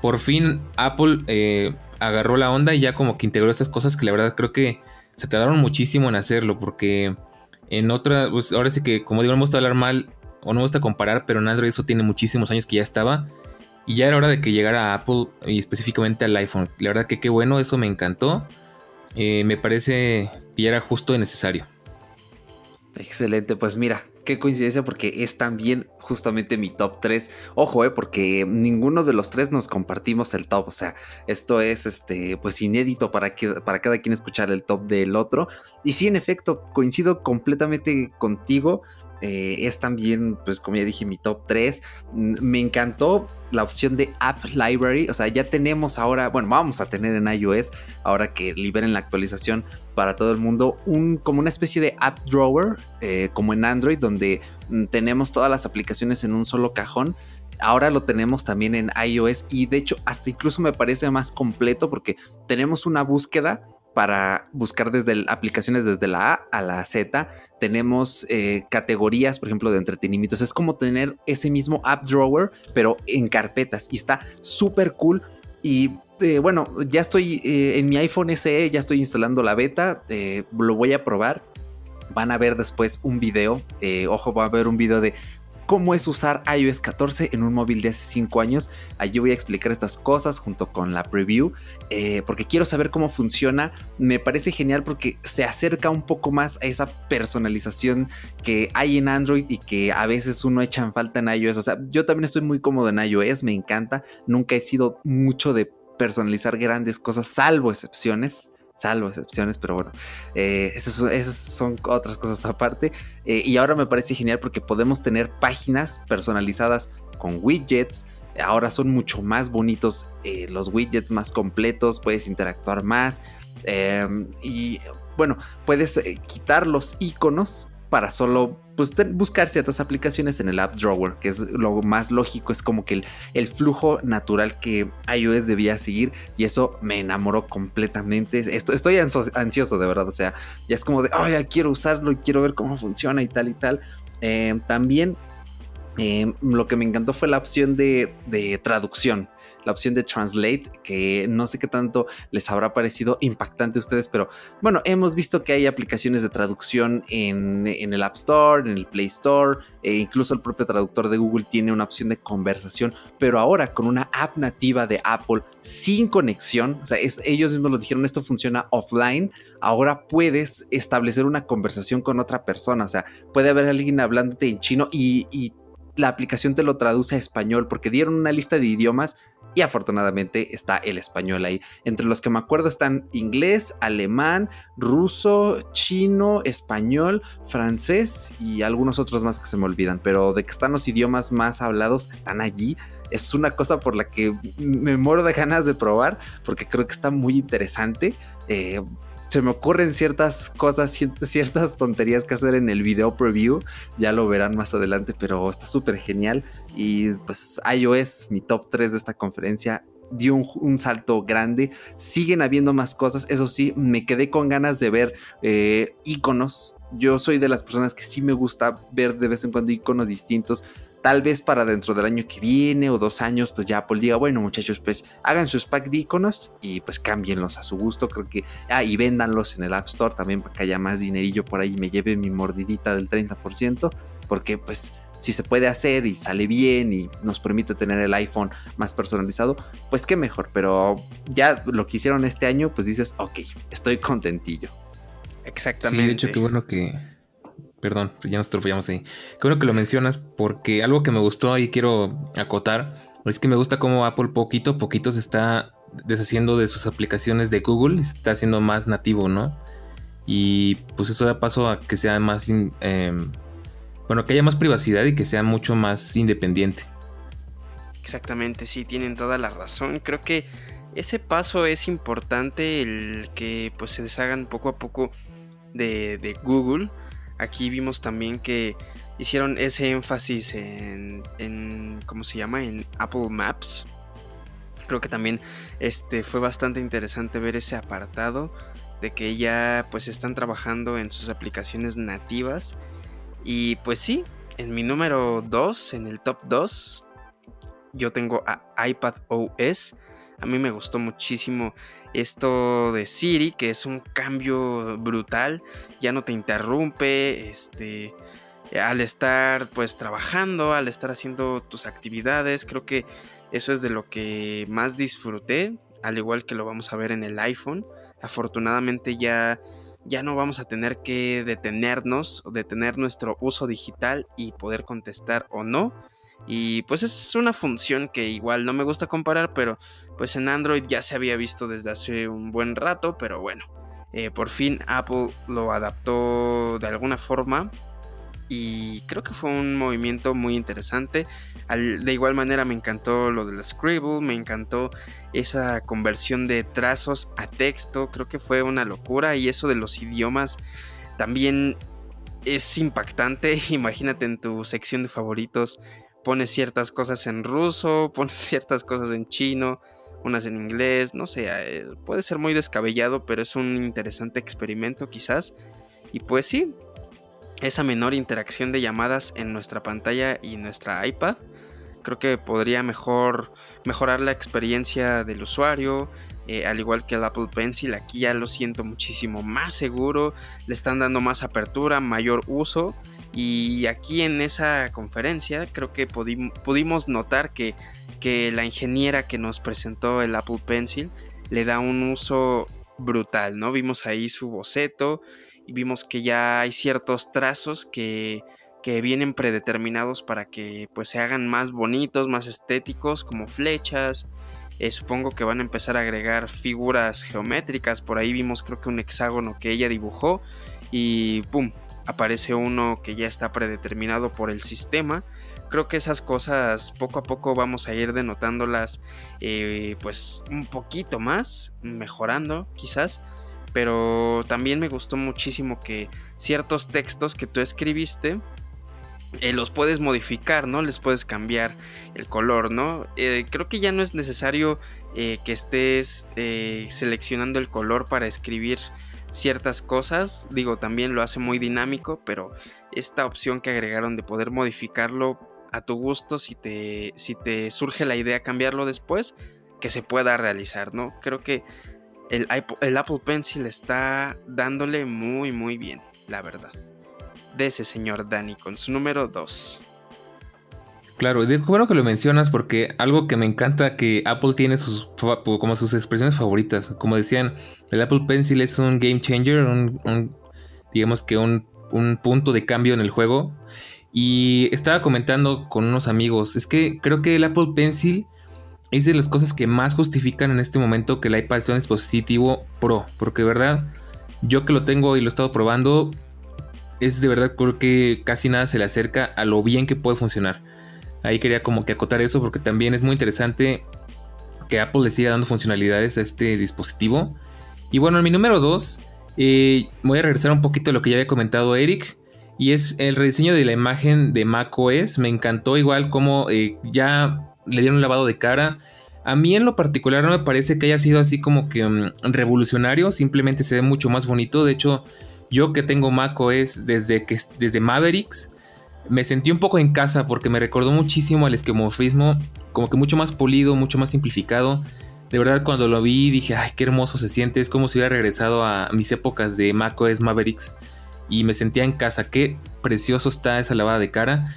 por fin Apple eh, agarró la onda y ya como que integró estas cosas que la verdad creo que se tardaron muchísimo en hacerlo porque en otra, pues ahora sí que como digo, no me gusta hablar mal o no me gusta comparar, pero en Android eso tiene muchísimos años que ya estaba y ya era hora de que llegara a Apple y específicamente al iPhone. La verdad que qué bueno, eso me encantó. Eh, me parece ya era justo y necesario. Excelente, pues mira, qué coincidencia porque es también justamente mi top 3. Ojo, eh, porque ninguno de los tres nos compartimos el top, o sea, esto es este pues inédito para que para cada quien escuchar el top del otro. Y sí, en efecto, coincido completamente contigo. Eh, es también, pues como ya dije, mi top 3. Mm, me encantó la opción de App Library. O sea, ya tenemos ahora, bueno, vamos a tener en iOS, ahora que liberen la actualización para todo el mundo, un, como una especie de App Drawer, eh, como en Android, donde mm, tenemos todas las aplicaciones en un solo cajón. Ahora lo tenemos también en iOS y de hecho hasta incluso me parece más completo porque tenemos una búsqueda para buscar desde aplicaciones desde la A a la Z. Tenemos eh, categorías, por ejemplo, de entretenimiento. Es como tener ese mismo app drawer, pero en carpetas. Y está súper cool. Y eh, bueno, ya estoy eh, en mi iPhone SE, ya estoy instalando la beta. lo voy a probar. Van a ver después un video. ojo, va a haber un video de cómo es usar iOS 14 en un móvil de hace 5 años. Allí voy a explicar estas cosas junto con la preview, eh, porque quiero saber cómo funciona. Me parece genial porque se acerca un poco más a esa personalización que hay en Android y que a veces uno echa en falta en iOS. O sea, yo también estoy muy cómodo en iOS, me encanta. Nunca he sido mucho de personalizar grandes cosas, salvo excepciones salvo excepciones, pero bueno, eh, esas, son otras cosas aparte. Eh, y ahora me parece genial porque podemos tener páginas personalizadas con widgets. Ahora son mucho más bonitos eh, los widgets más completos, puedes interactuar más. Y bueno, puedes quitar los iconos para solo pues, buscar ciertas aplicaciones en el App Drawer, que es lo más lógico, es como que el, flujo natural que iOS debía seguir y eso me enamoró completamente. estoy ansioso de verdad, o sea, ya es como de, ya quiero usarlo y quiero ver cómo funciona y tal y tal. Eh, también eh, lo que me encantó fue la opción de traducción la opción de Translate, que no sé qué tanto les habrá parecido impactante a ustedes, pero bueno, hemos visto que hay aplicaciones de traducción en, el App Store, en el Play Store, e incluso el propio traductor de Google tiene una opción de conversación, pero ahora con una app nativa de Apple sin conexión, o sea, ellos mismos lo dijeron, esto funciona offline, ahora puedes establecer una conversación con otra persona, o sea, puede haber alguien hablándote en chino y la aplicación te lo traduce a español porque dieron una lista de idiomas y afortunadamente está el español ahí. Entre los que me acuerdo están inglés, alemán, ruso, chino, español, francés y algunos otros más que se me olvidan. Pero de que están los idiomas más hablados, están allí. Es una cosa por la que me muero de ganas de probar porque creo que está muy interesante. Eh, se me ocurren ciertas cosas, ciertas tonterías que hacer en el video preview. Ya lo verán más adelante, pero está súper genial. Y pues iOS, mi top 3 de esta conferencia, dio un, salto grande. Siguen habiendo más cosas. Eso sí, me quedé con ganas de ver eh, iconos. Yo soy de las personas que sí me gusta ver de vez en cuando iconos distintos. Tal vez para dentro del año que viene o dos años, pues ya Apple diga, bueno muchachos, pues hagan sus pack de iconos y pues cámbienlos a su gusto. Creo que, ah, y véndanlos en el App Store también para que haya más dinerillo por ahí y me lleve mi mordidita del 30%, porque pues si se puede hacer y sale bien y nos permite tener el iPhone más personalizado, pues qué mejor. Pero ya lo que hicieron este año, pues dices, ok, estoy contentillo. Exactamente. Sí, de hecho, qué bueno que. Perdón, ya nos atropellamos ahí. Qué bueno que lo mencionas, porque algo que me gustó y quiero acotar es que me gusta cómo Apple poquito a poquito se está deshaciendo de sus aplicaciones de Google, está haciendo más nativo, ¿no? Y pues eso da paso a que sea más. Em, bueno, que haya más privacidad y que sea mucho más independiente. Exactamente, sí, tienen toda la razón. Creo que ese paso es importante, el que pues se deshagan poco a poco de, Google. Aquí vimos también que hicieron ese énfasis en, ¿cómo se llama? En Apple Maps. Creo que también este, fue bastante interesante ver ese apartado de que ya pues están trabajando en sus aplicaciones nativas y pues sí, en mi número 2, en el top 2, yo tengo a iPad OS. A mí me gustó muchísimo esto de Siri, que es un cambio brutal. Ya no te interrumpe, este, al estar pues trabajando, al estar haciendo tus actividades. Creo que eso es de lo que más disfruté, al igual que lo vamos a ver en el iPhone. Afortunadamente ya ya no vamos a tener que detenernos detener nuestro uso digital y poder contestar o no. Y pues es una función que igual no me gusta comparar, pero pues en Android ya se había visto desde hace un buen rato, pero bueno, eh, por fin Apple lo adaptó de alguna forma y creo que fue un movimiento muy interesante. de igual manera me encantó lo del Scribble, me encantó esa conversión de trazos a texto, creo que fue una locura y eso de los idiomas también es impactante. Imagínate en tu sección de favoritos, pones ciertas cosas en ruso, pones ciertas cosas en chino, unas en inglés, no sé, puede ser muy descabellado, pero es un interesante experimento quizás. Y pues sí, esa menor interacción de llamadas en nuestra pantalla y nuestra iPad. Creo que podría mejor, mejorar la experiencia del usuario, eh, al igual que el Apple Pencil. Aquí ya lo siento muchísimo más seguro, le están dando más apertura, mayor uso. Y aquí en esa conferencia creo que pudimos notar que, que la ingeniera que nos presentó el Apple Pencil le da un uso brutal, ¿no? Vimos ahí su boceto, y vimos que ya hay ciertos trazos que, vienen predeterminados para que pues se hagan más bonitos, más estéticos, como flechas. Eh, supongo que van a empezar a agregar figuras geométricas. Por ahí vimos creo que un hexágono que ella dibujó y ¡pum! aparece uno que ya está predeterminado por el sistema. Creo que esas cosas poco a poco vamos a ir denotándolas eh, pues un poquito más, mejorando quizás pero también me gustó muchísimo que ciertos textos que tú escribiste eh, los puedes modificar, ¿no? Les puedes cambiar el color, ¿no? Eh, creo que ya no es necesario que estés seleccionando el color para escribir ciertas cosas. Digo, también lo hace muy dinámico, pero esta opción que agregaron de poder modificarlo a tu gusto si te, si te surge la idea cambiarlo después, que se pueda realizar, ¿no? Creo que el, Apple Pencil está dándole muy muy bien, la verdad. De ese señor Dani con su número 2. Claro, de bueno que lo mencionas porque algo que me encanta que Apple tiene sus como sus expresiones favoritas. Como decían, el Apple Pencil es un game changer, un, digamos que un, un punto de cambio en el juego. Y estaba comentando con unos amigos, es que creo que el Apple Pencil es de las cosas que más justifican en este momento que el iPad sea un dispositivo Pro. Porque de verdad, yo que lo tengo y lo he estado probando, es de verdad creo que casi nada se le acerca a lo bien que puede funcionar. Ahí quería como que acotar eso porque también es muy interesante que Apple le siga dando funcionalidades a este dispositivo. Y bueno, en mi número 2 eh, voy a regresar un poquito a lo que ya había comentado Eric. Y es el rediseño de la imagen de macOS. Me encantó igual como eh, ya le dieron un lavado de cara. A mí en lo particular no me parece que haya sido así como que mm, revolucionario, simplemente se ve mucho más bonito. De hecho, yo que tengo macOS desde que desde Mavericks me sentí un poco en casa porque me recordó muchísimo al esquemorfismo, como que mucho más polido, mucho más simplificado. De verdad cuando lo vi dije, ay, qué hermoso se siente, es como si hubiera regresado a mis épocas de macOS Mavericks y me sentía en casa, qué precioso está esa lavada de cara.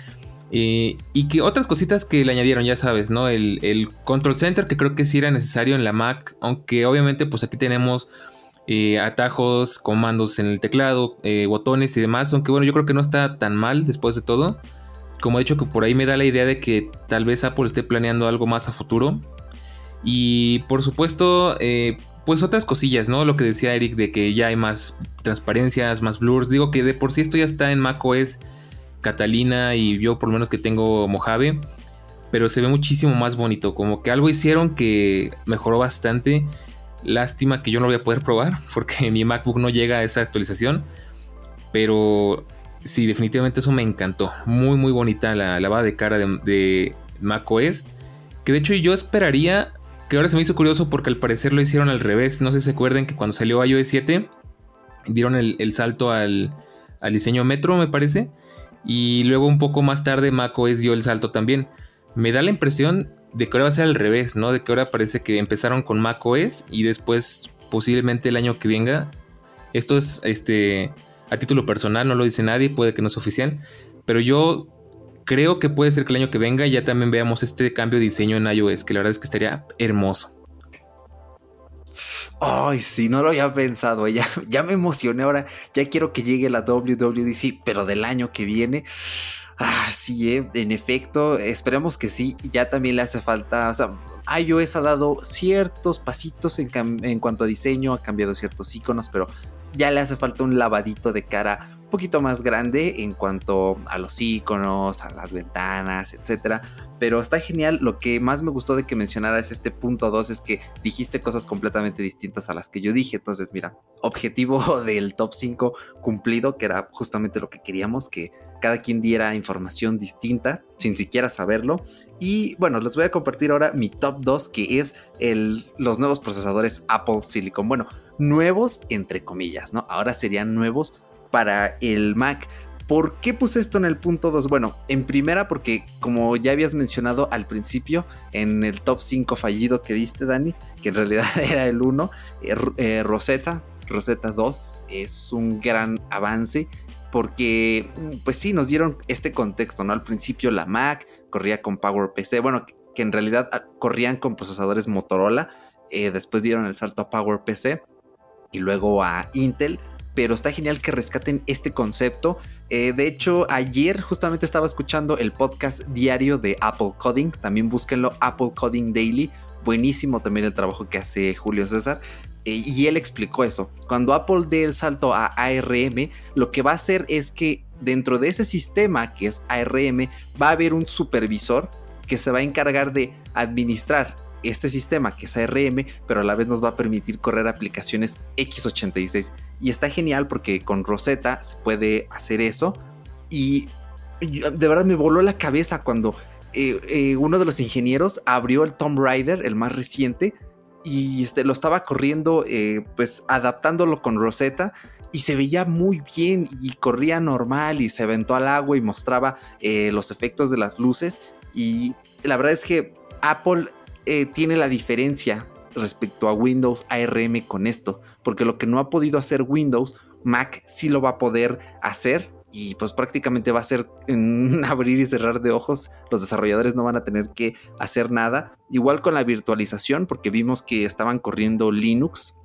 Eh, y que otras cositas que le añadieron, ya sabes, ¿no? El, Control Center que creo que sí era necesario en la Mac, aunque obviamente pues aquí tenemos eh, atajos, comandos en el teclado, eh, botones y demás, aunque bueno, yo creo que no está tan mal después de todo. Como he dicho que por ahí me da la idea de que tal vez Apple esté planeando algo más a futuro. Y por supuesto, pues otras cosillas, ¿no? Lo que decía Eric de que ya hay más transparencias, más blurs. Digo que de por sí esto ya está en macOS Catalina y yo por lo menos que tengo Mojave. Pero se ve muchísimo más bonito. Como que algo hicieron que mejoró bastante. Lástima que yo no lo voy a poder probar porque mi MacBook no llega a esa actualización. Pero sí, definitivamente eso me encantó. Muy, muy bonita la lavada de cara de, macOS. Que de hecho yo esperaría, que ahora se me hizo curioso porque al parecer lo hicieron al revés. No sé si se acuerdan que cuando salió iOS 7 dieron el, salto al, al, diseño Metro, me parece. Y luego un poco más tarde macOS dio el salto también. Me da la impresión de que ahora va a ser al revés, ¿no? De que ahora parece que empezaron con macOS y después posiblemente el año que venga. Esto es este a título personal, no lo dice nadie, puede que no es oficial, pero yo creo que puede ser que el año que venga ya también veamos este cambio de diseño en iOS, que la verdad es que estaría hermoso. Ay, sí, no lo había pensado. Ya, ya me emocioné ahora. Ya quiero que llegue la WWDC, pero del año que viene. Ah, sí, eh, en efecto, esperemos que sí. Ya también le hace falta, o sea, iOS ha dado ciertos pasitos en, cuanto a diseño, ha cambiado ciertos iconos, pero ya le hace falta un lavadito de cara poquito más grande en cuanto a los iconos, a las ventanas, etcétera. Pero está genial. Lo que más me gustó de que mencionaras este punto 2 es que dijiste cosas completamente distintas a las que yo dije. Entonces, mira, objetivo del top 5 cumplido, que era justamente lo que queríamos, que cada quien diera información distinta sin siquiera saberlo. Y bueno, les voy a compartir ahora mi top 2 que es los nuevos procesadores Apple Silicon. Bueno, nuevos entre comillas, ¿no? Ahora serían nuevos para el Mac. ¿Por qué puse esto en el punto 2? Bueno, en primera porque como ya habías mencionado al principio en el top 5 fallido que diste Dani, que en realidad era el 1, eh, eh, Rosetta, Rosetta 2 es un gran avance porque, mm, pues sí, nos dieron este contexto, ¿no? Al principio la Mac corría con PowerPC, bueno, que en realidad ah, corrían con procesadores Motorola, eh, después dieron el salto a PowerPC y luego a Intel, pero está genial que rescaten este concepto. Eh, de hecho, ayer justamente estaba escuchando el podcast diario de Apple Coding, también búsquenlo, Apple Coding Daily, buenísimo también el trabajo que hace Julio César. Eh, y él explicó eso. Cuando Apple dé el salto a ARM, lo que va a hacer es que dentro de ese sistema que es ARM, va a haber un supervisor que se va a encargar de administrar este sistema que es ARM, pero a la vez nos va a permitir correr aplicaciones x86. Y está genial porque con Rosetta se puede hacer eso. Y de verdad me voló la cabeza cuando eh, eh, uno de los ingenieros abrió el Tomb Raider, el más reciente, y este, lo estaba corriendo, eh, pues adaptándolo con Rosetta y se veía muy bien y corría normal y se aventó al agua y mostraba los efectos de las luces y la verdad es que Apple eh, tiene la diferencia respecto a Windows ARM con esto, porque lo que no ha podido hacer Windows, Mac sí lo va a poder hacer y pues prácticamente va a ser en abrir y cerrar de ojos. Los desarrolladores no van a tener que hacer nada. Igual con la virtualización, porque vimos que estaban corriendo Linux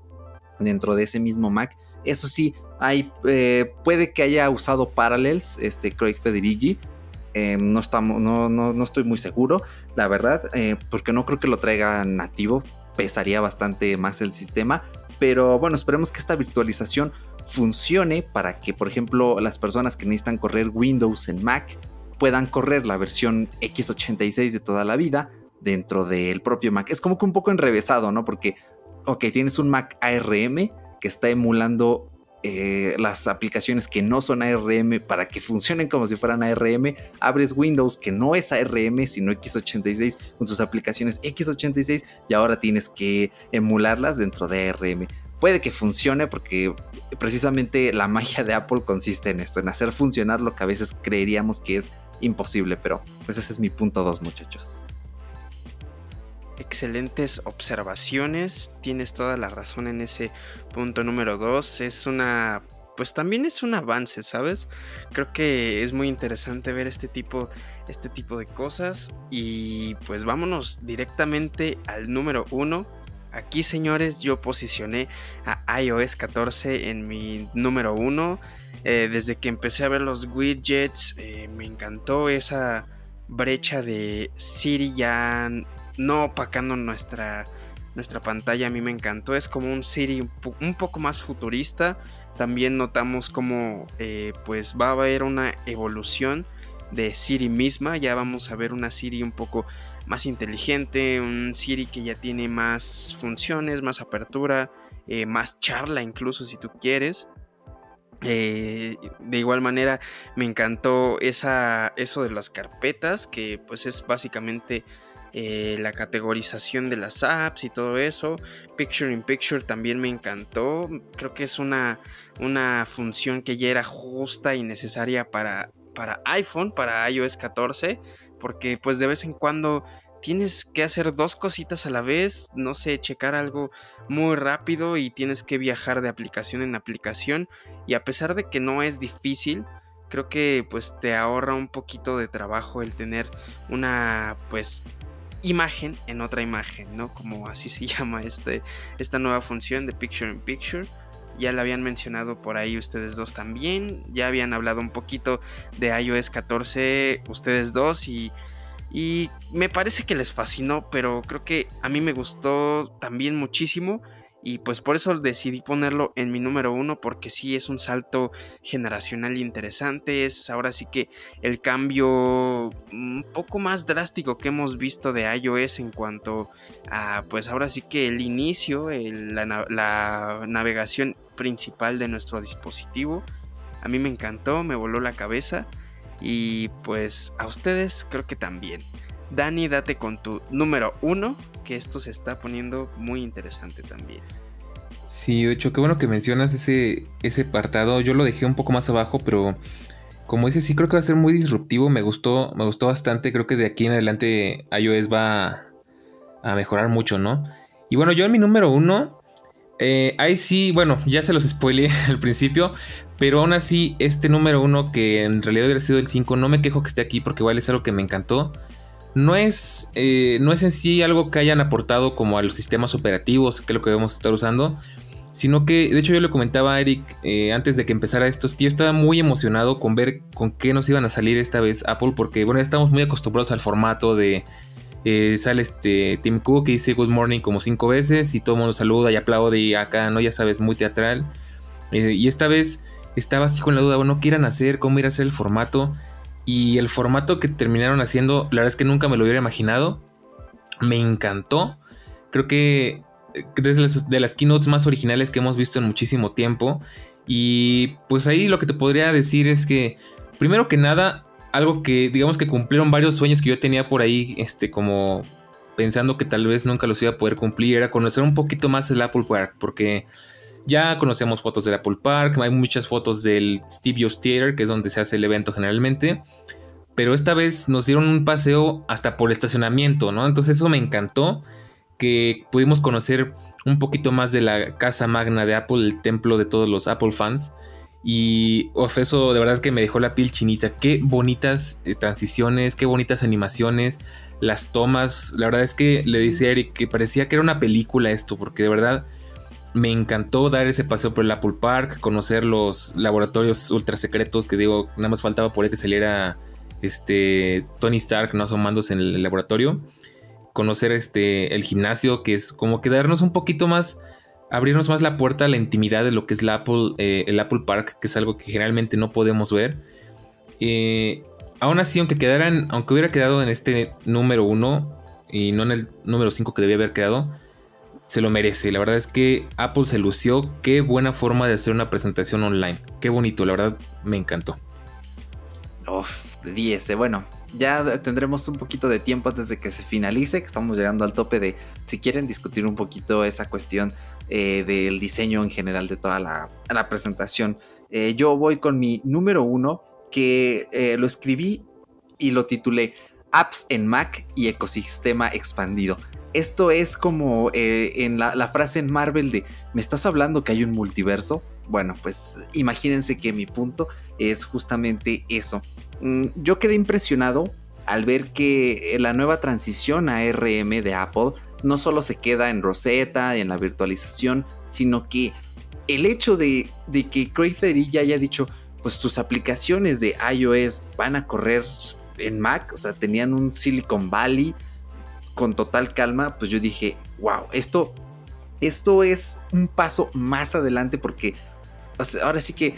dentro de ese mismo Mac. Eso sí, hay, eh, puede que haya usado Parallels, este Craig Federici. Em, no, estamos, no, no, estoy muy seguro, la verdad, eh, porque no creo que lo traiga nativo. Pesaría bastante más el sistema. Pero bueno, esperemos que esta virtualización funcione para que, por ejemplo, las personas que necesitan correr Windows en Mac puedan correr la versión x86 de toda la vida dentro del propio Mac. Es como que un poco enrevesado, ¿no? Porque, ok, tienes un Mac ARM que está emulando eh, las aplicaciones que no son ARM para que funcionen como si fueran ARM, abres Windows que no es ARM sino x86 con sus aplicaciones x86 y ahora tienes que emularlas dentro de ARM. Puede que funcione porque precisamente la magia de Apple consiste en esto, en hacer funcionar lo que a veces creeríamos que es imposible, pero pues ese es mi punto 2 muchachos. Excelentes observaciones, tienes toda la razón en ese punto número 2, es una pues también es un avance, ¿sabes? Creo que es muy interesante ver este tipo, este tipo de cosas. Y pues vámonos directamente al número uno. Aquí, señores, yo posicioné a iOS 14 en mi número uno. Eh, desde que empecé a ver los widgets, eh, me encantó esa brecha de Siri ya no opacando nuestra, nuestra pantalla. A mí me encantó. Es como un Siri un, poco más futurista. También notamos como eh, pues va a haber una evolución de Siri misma. Ya vamos a ver una Siri un poco más inteligente. Un Siri que ya tiene más funciones, más apertura, eh, más charla incluso si tú quieres. Eh, de igual manera me encantó esa, eso de las carpetas que pues es básicamente eh, la categorización de las apps y todo eso. Picture in Picture también me encantó. Creo que es una, una función que ya era justa y necesaria para, para iPhone, para iOS 14, porque pues de vez en cuando tienes que hacer dos cositas a la vez, no sé, checar algo muy rápido y tienes que viajar de aplicación en aplicación y a pesar de que no es difícil, creo que pues te ahorra un poquito de trabajo el tener una pues imagen en otra imagen, ¿no? Como así se llama este, esta nueva función de Picture in Picture. Ya la habían mencionado por ahí ustedes dos también. Ya habían hablado un poquito de iOS 14 ustedes dos y, y me parece que les fascinó, pero creo que a mí me gustó también muchísimo. Y pues por eso decidí ponerlo en mi número uno, porque sí es un salto generacional interesante. Es ahora sí que el cambio un poco más drástico que hemos visto de iOS en cuanto a, pues ahora sí que el inicio, la, la navegación principal de nuestro dispositivo. A mí me encantó, me voló la cabeza. Y pues a ustedes creo que también. Dani, date con tu número uno, que esto se está poniendo muy interesante también. Sí, de hecho, qué bueno que mencionas ese, ese apartado. Yo lo dejé un poco más abajo, pero como ese sí creo que va a ser muy disruptivo. Me gustó, me gustó bastante. Creo que de aquí en adelante iOS va a mejorar mucho, ¿no? Y bueno, yo en mi número uno, eh, ahí sí, bueno, ya se los spoileé al principio, pero aún así, este número uno, que en realidad hubiera sido el 5, no me quejo que esté aquí porque igual es algo que me encantó no es, eh, no es en sí algo que hayan aportado como a los sistemas operativos, que es lo que debemos estar usando, sino que, de hecho yo le comentaba a Eric eh, antes de que empezara esto, es que yo estaba muy emocionado con ver con qué nos iban a salir esta vez Apple, porque bueno, estamos muy acostumbrados al formato de... Eh, sale este Tim Cook que dice Good Morning como cinco veces y todo el mundo saluda y aplaude y acá, ¿no? Ya sabes, muy teatral. y esta vez estaba así con la duda, bueno, ¿qué irán hacer? ¿Cómo irá a ser el formato? Y el formato que terminaron haciendo, la verdad es que nunca me lo hubiera imaginado. Me encantó. Creo que es eh, de las keynotes más originales que hemos visto en muchísimo tiempo. Y pues ahí lo que te podría decir es que, primero que nada, algo que digamos que cumplieron varios sueños que yo tenía por ahí, este, como pensando que tal vez nunca los iba a poder cumplir, era conocer un poquito más el Apple Park, porque ya conocemos fotos del Apple Park, hay muchas fotos del Steve Theater, que es donde se hace el evento generalmente. Pero esta vez nos dieron un paseo hasta por estacionamiento, ¿no? Entonces eso me encantó, que pudimos conocer un poquito más de la casa magna de Apple, el templo de todos los Apple fans. Y eso de verdad que me dejó la piel chinita. Qué bonitas eh, transiciones, qué bonitas animaciones, las tomas. La verdad es que le decía a Eric que parecía que era una película esto, porque de verdad me encantó dar ese paseo por el Apple Park, conocer los laboratorios ultra secretos que digo, nada más faltaba por ahí que saliera este Tony Stark no asomándose en el laboratorio, conocer este el gimnasio que es como que darnos un poquito más abrirnos más la puerta a la intimidad de lo que es Apple, eh, el Apple Park, que es algo que generalmente no podemos ver. Eh, aún así, aunque quedaran, aunque hubiera quedado en este número uno y no en el número 5 que debía haber quedado, se lo merece. La verdad es que Apple se lució. Qué buena forma de hacer una presentación online. Qué bonito, la verdad me encantó. Uf, 10. Eh, bueno, ya tendremos un poquito de tiempo antes de que se finalice, que estamos llegando al tope de si quieren discutir un poquito esa cuestión eh, del diseño en general de toda la, presentación. Eh, yo voy con mi número uno, que lo escribí y lo titulé Apps en Mac y ecosistema expandido. Esto es como eh, en la, frase en Marvel de ¿me estás hablando que hay un multiverso? Bueno, pues imagínense que mi punto es justamente eso. Mm, yo quedé impresionado al ver que la nueva transición a RM de Apple no solo se queda en Rosetta, en la virtualización, sino que el hecho de, que Craig ya haya dicho, pues tus aplicaciones de iOS van a correr en Mac, o sea, tenían un Silicon Valley con total calma, pues yo dije, wow, esto, esto es un paso más adelante porque ahora sí que, eh,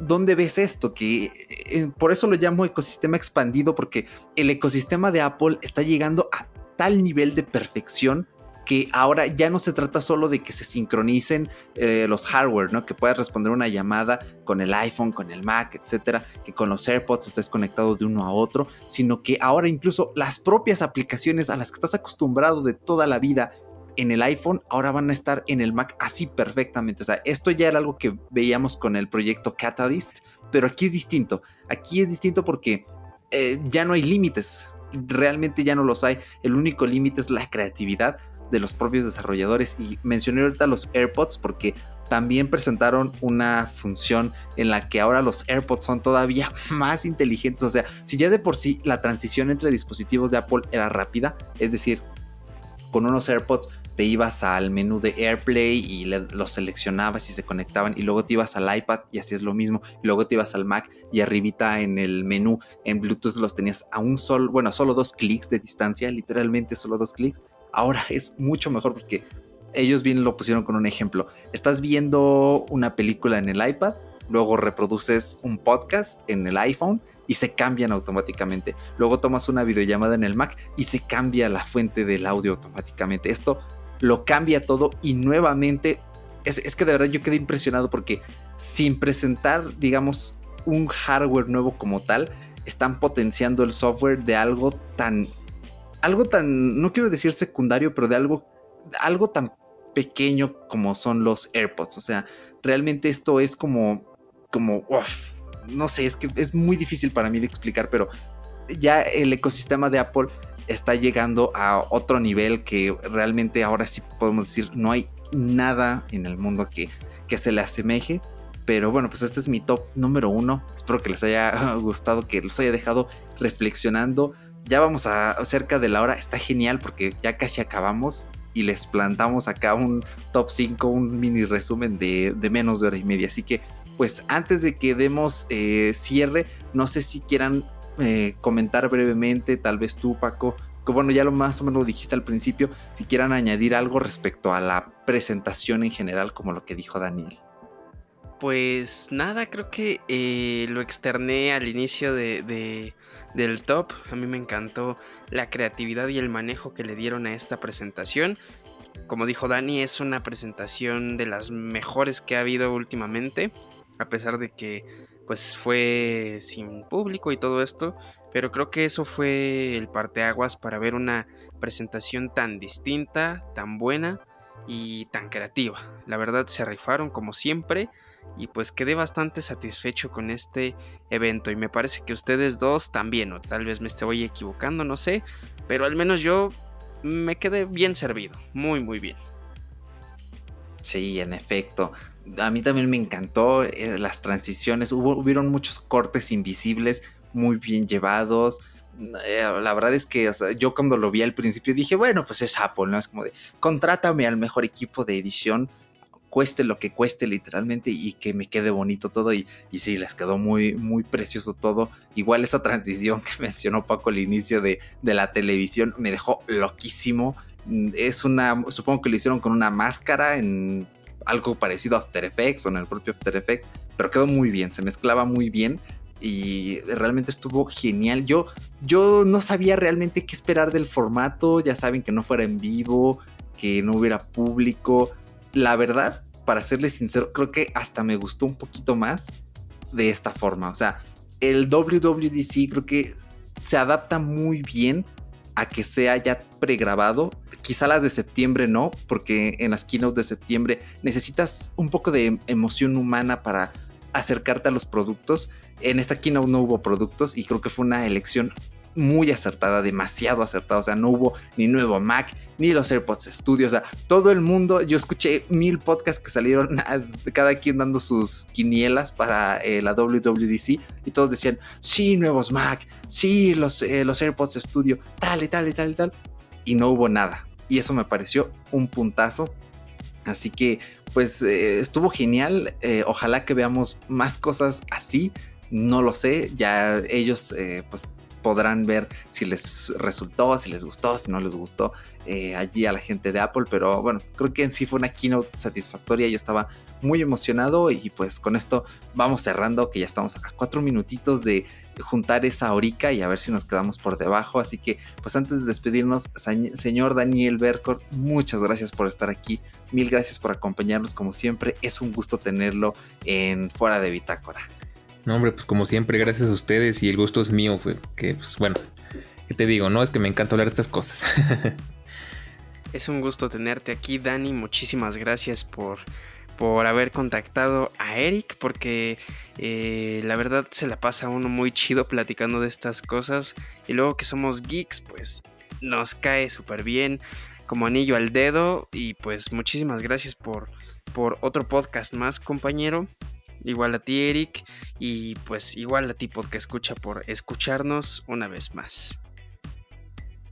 ¿dónde ves esto? Que eh, por eso lo llamo ecosistema expandido porque el ecosistema de Apple está llegando a tal nivel de perfección que ahora ya no se trata solo de que se sincronicen eh, los hardware, ¿no? Que puedas responder una llamada con el iPhone, con el Mac, etcétera, que con los AirPods estés conectado de uno a otro, sino que ahora incluso las propias aplicaciones a las que estás acostumbrado de toda la vida en el iPhone ahora van a estar en el Mac así perfectamente. O sea, esto ya era algo que veíamos con el proyecto Catalyst, pero aquí es distinto. Aquí es distinto porque eh, ya no hay límites. Realmente ya no los hay. El único límite es la creatividad de los propios desarrolladores. Y mencioné ahorita los AirPods porque también presentaron una función en la que ahora los AirPods son todavía más inteligentes. O sea, si ya de por sí la transición entre dispositivos de Apple era rápida, es decir, con unos AirPods te ibas al menú de AirPlay y los seleccionabas y se conectaban y luego te ibas al iPad y así es lo mismo y luego te ibas al Mac y arribita en el menú en Bluetooth los tenías a un solo, bueno, solo dos clics de distancia, literalmente solo dos clics ahora es mucho mejor porque ellos bien lo pusieron con un ejemplo. Estás viendo una película en el iPad, luego reproduces un podcast en el iPhone y se cambian automáticamente. Luego tomas una videollamada en el Mac y se cambia la fuente del audio automáticamente. Esto lo cambia todo y nuevamente es, es que de verdad yo quedé impresionado porque sin presentar, digamos, un hardware nuevo como tal, están potenciando el software de algo tan algo tan, no quiero decir secundario, pero de algo, algo tan pequeño como son los AirPods. O sea, realmente esto es como, como, no sé, es que es muy difícil para mí de explicar, pero ya el ecosistema de Apple está llegando a otro nivel que realmente ahora sí podemos decir, no hay nada en el mundo que, que se le asemeje. Pero bueno, pues este es mi top número uno. Espero que les haya gustado, que los haya dejado reflexionando ya vamos a cerca de la hora. Está genial porque ya casi acabamos y les plantamos acá un top 5, un mini resumen de, menos de hora y media. Así que, pues antes de que demos eh, cierre, no sé si quieran eh, comentar brevemente, tal vez tú, Paco, que bueno, ya lo más o menos lo dijiste al principio, si quieran añadir algo respecto a la presentación en general, como lo que dijo Daniel. Pues nada, creo que eh, lo externé al inicio de, del top. A mí me encantó la creatividad y el manejo que le dieron a esta presentación. Como dijo Dani, es una presentación de las mejores que ha habido últimamente, a pesar de que pues fue sin público y todo esto, pero creo que eso fue el parteaguas para ver una presentación tan distinta, tan buena y tan creativa. La verdad se rifaron como siempre y pues quedé bastante satisfecho con este evento y me parece que ustedes dos también, o tal vez me estoy equivocando, no sé, pero al menos yo me quedé bien servido, muy muy bien. Sí, en efecto. A mí también me encantó eh, las transiciones, Hubo, hubieron muchos cortes invisibles muy bien llevados. Eh, la verdad es que yo cuando lo vi al principio dije, bueno, pues es Apple, ¿no? Es como de, contrátame al mejor equipo de edición cueste lo que cueste literalmente y que me quede bonito todo y, y sí, les quedó muy, muy precioso todo. Igual esa transición que mencionó Paco al inicio de, de la televisión me dejó loquísimo. Es una, supongo que lo hicieron con una máscara en algo parecido a After Effects o en el propio After Effects, pero quedó muy bien, se mezclaba muy bien y realmente estuvo genial. Yo, yo no sabía realmente qué esperar del formato, ya saben que no fuera en vivo, que no hubiera público. La verdad, para serles sincero, creo que hasta me gustó un poquito más de esta forma. O sea, el WWDC creo que se adapta muy bien a que sea ya pregrabado. Quizá las de septiembre no, porque en las keynote de septiembre necesitas un poco de emoción humana para acercarte a los productos. En esta keynote no hubo productos y creo que fue una elección muy acertada, demasiado acertada. O sea, no hubo ni nuevo Mac, ni los AirPods Studio. O sea, todo el mundo, yo escuché mil podcasts que salieron, cada quien dando sus quinielas para eh, la WWDC y todos decían, sí, nuevos Mac, sí, los, eh, los AirPods Studio, tal y tal y tal y tal. Y no hubo nada. Y eso me pareció un puntazo. Así que, pues, eh, estuvo genial. ojalá que veamos más cosas así no lo sé, ya ellos pues podrán ver si les resultó, si les gustó, si no les gustó eh, allí a la gente de Apple, pero bueno, creo que en sí fue una keynote satisfactoria, yo estaba muy emocionado y pues con esto vamos cerrando, que ya estamos a cuatro minutitos de juntar esa horica y a ver si nos quedamos por debajo, así que pues antes de despedirnos, señor Daniel Bercor, muchas gracias por estar aquí, mil gracias por acompañarnos como siempre, es un gusto tenerlo en Fuera de Bitácora. No, hombre, pues como siempre, gracias a ustedes y el gusto es mío, que pues bueno, ¿qué te digo? No, es que me encanta hablar de estas cosas. es un gusto tenerte aquí, Dani. Muchísimas gracias por, por haber contactado a Eric, porque eh, la verdad se la pasa uno muy chido platicando de estas cosas. Y luego que somos geeks, pues nos cae súper bien, como anillo al dedo. Y pues muchísimas gracias por, por otro podcast más, compañero. Igual a ti, Eric. Y pues igual a ti, que escucha, por escucharnos una vez más.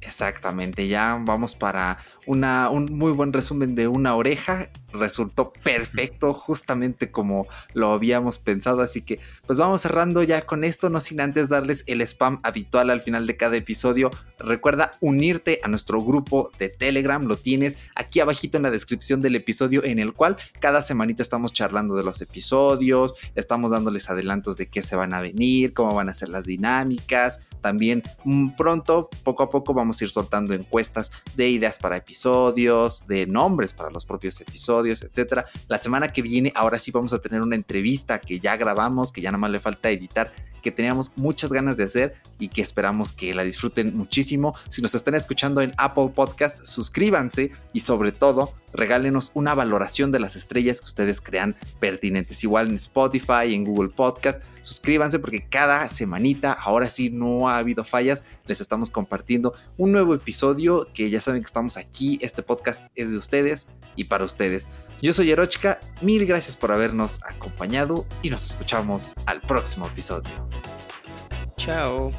Exactamente, ya vamos para una, un muy buen resumen de una oreja. Resultó perfecto, justamente como lo habíamos pensado. Así que, pues vamos cerrando ya con esto, no sin antes darles el spam habitual al final de cada episodio. Recuerda unirte a nuestro grupo de Telegram, lo tienes aquí abajito en la descripción del episodio, en el cual cada semanita estamos charlando de los episodios, estamos dándoles adelantos de qué se van a venir, cómo van a ser las dinámicas. También mm, pronto, poco a poco, ir soltando encuestas de ideas para episodios, de nombres para los propios episodios, etcétera. La semana que viene, ahora sí vamos a tener una entrevista que ya grabamos, que ya nada más le falta editar que teníamos muchas ganas de hacer y que esperamos que la disfruten muchísimo. Si nos están escuchando en Apple Podcast, suscríbanse y sobre todo regálenos una valoración de las estrellas que ustedes crean pertinentes. Igual en Spotify, en Google Podcast, suscríbanse porque cada semanita, ahora sí no ha habido fallas, les estamos compartiendo un nuevo episodio que ya saben que estamos aquí. Este podcast es de ustedes y para ustedes. Yo soy Erochka, mil gracias por habernos acompañado y nos escuchamos al próximo episodio. Chao.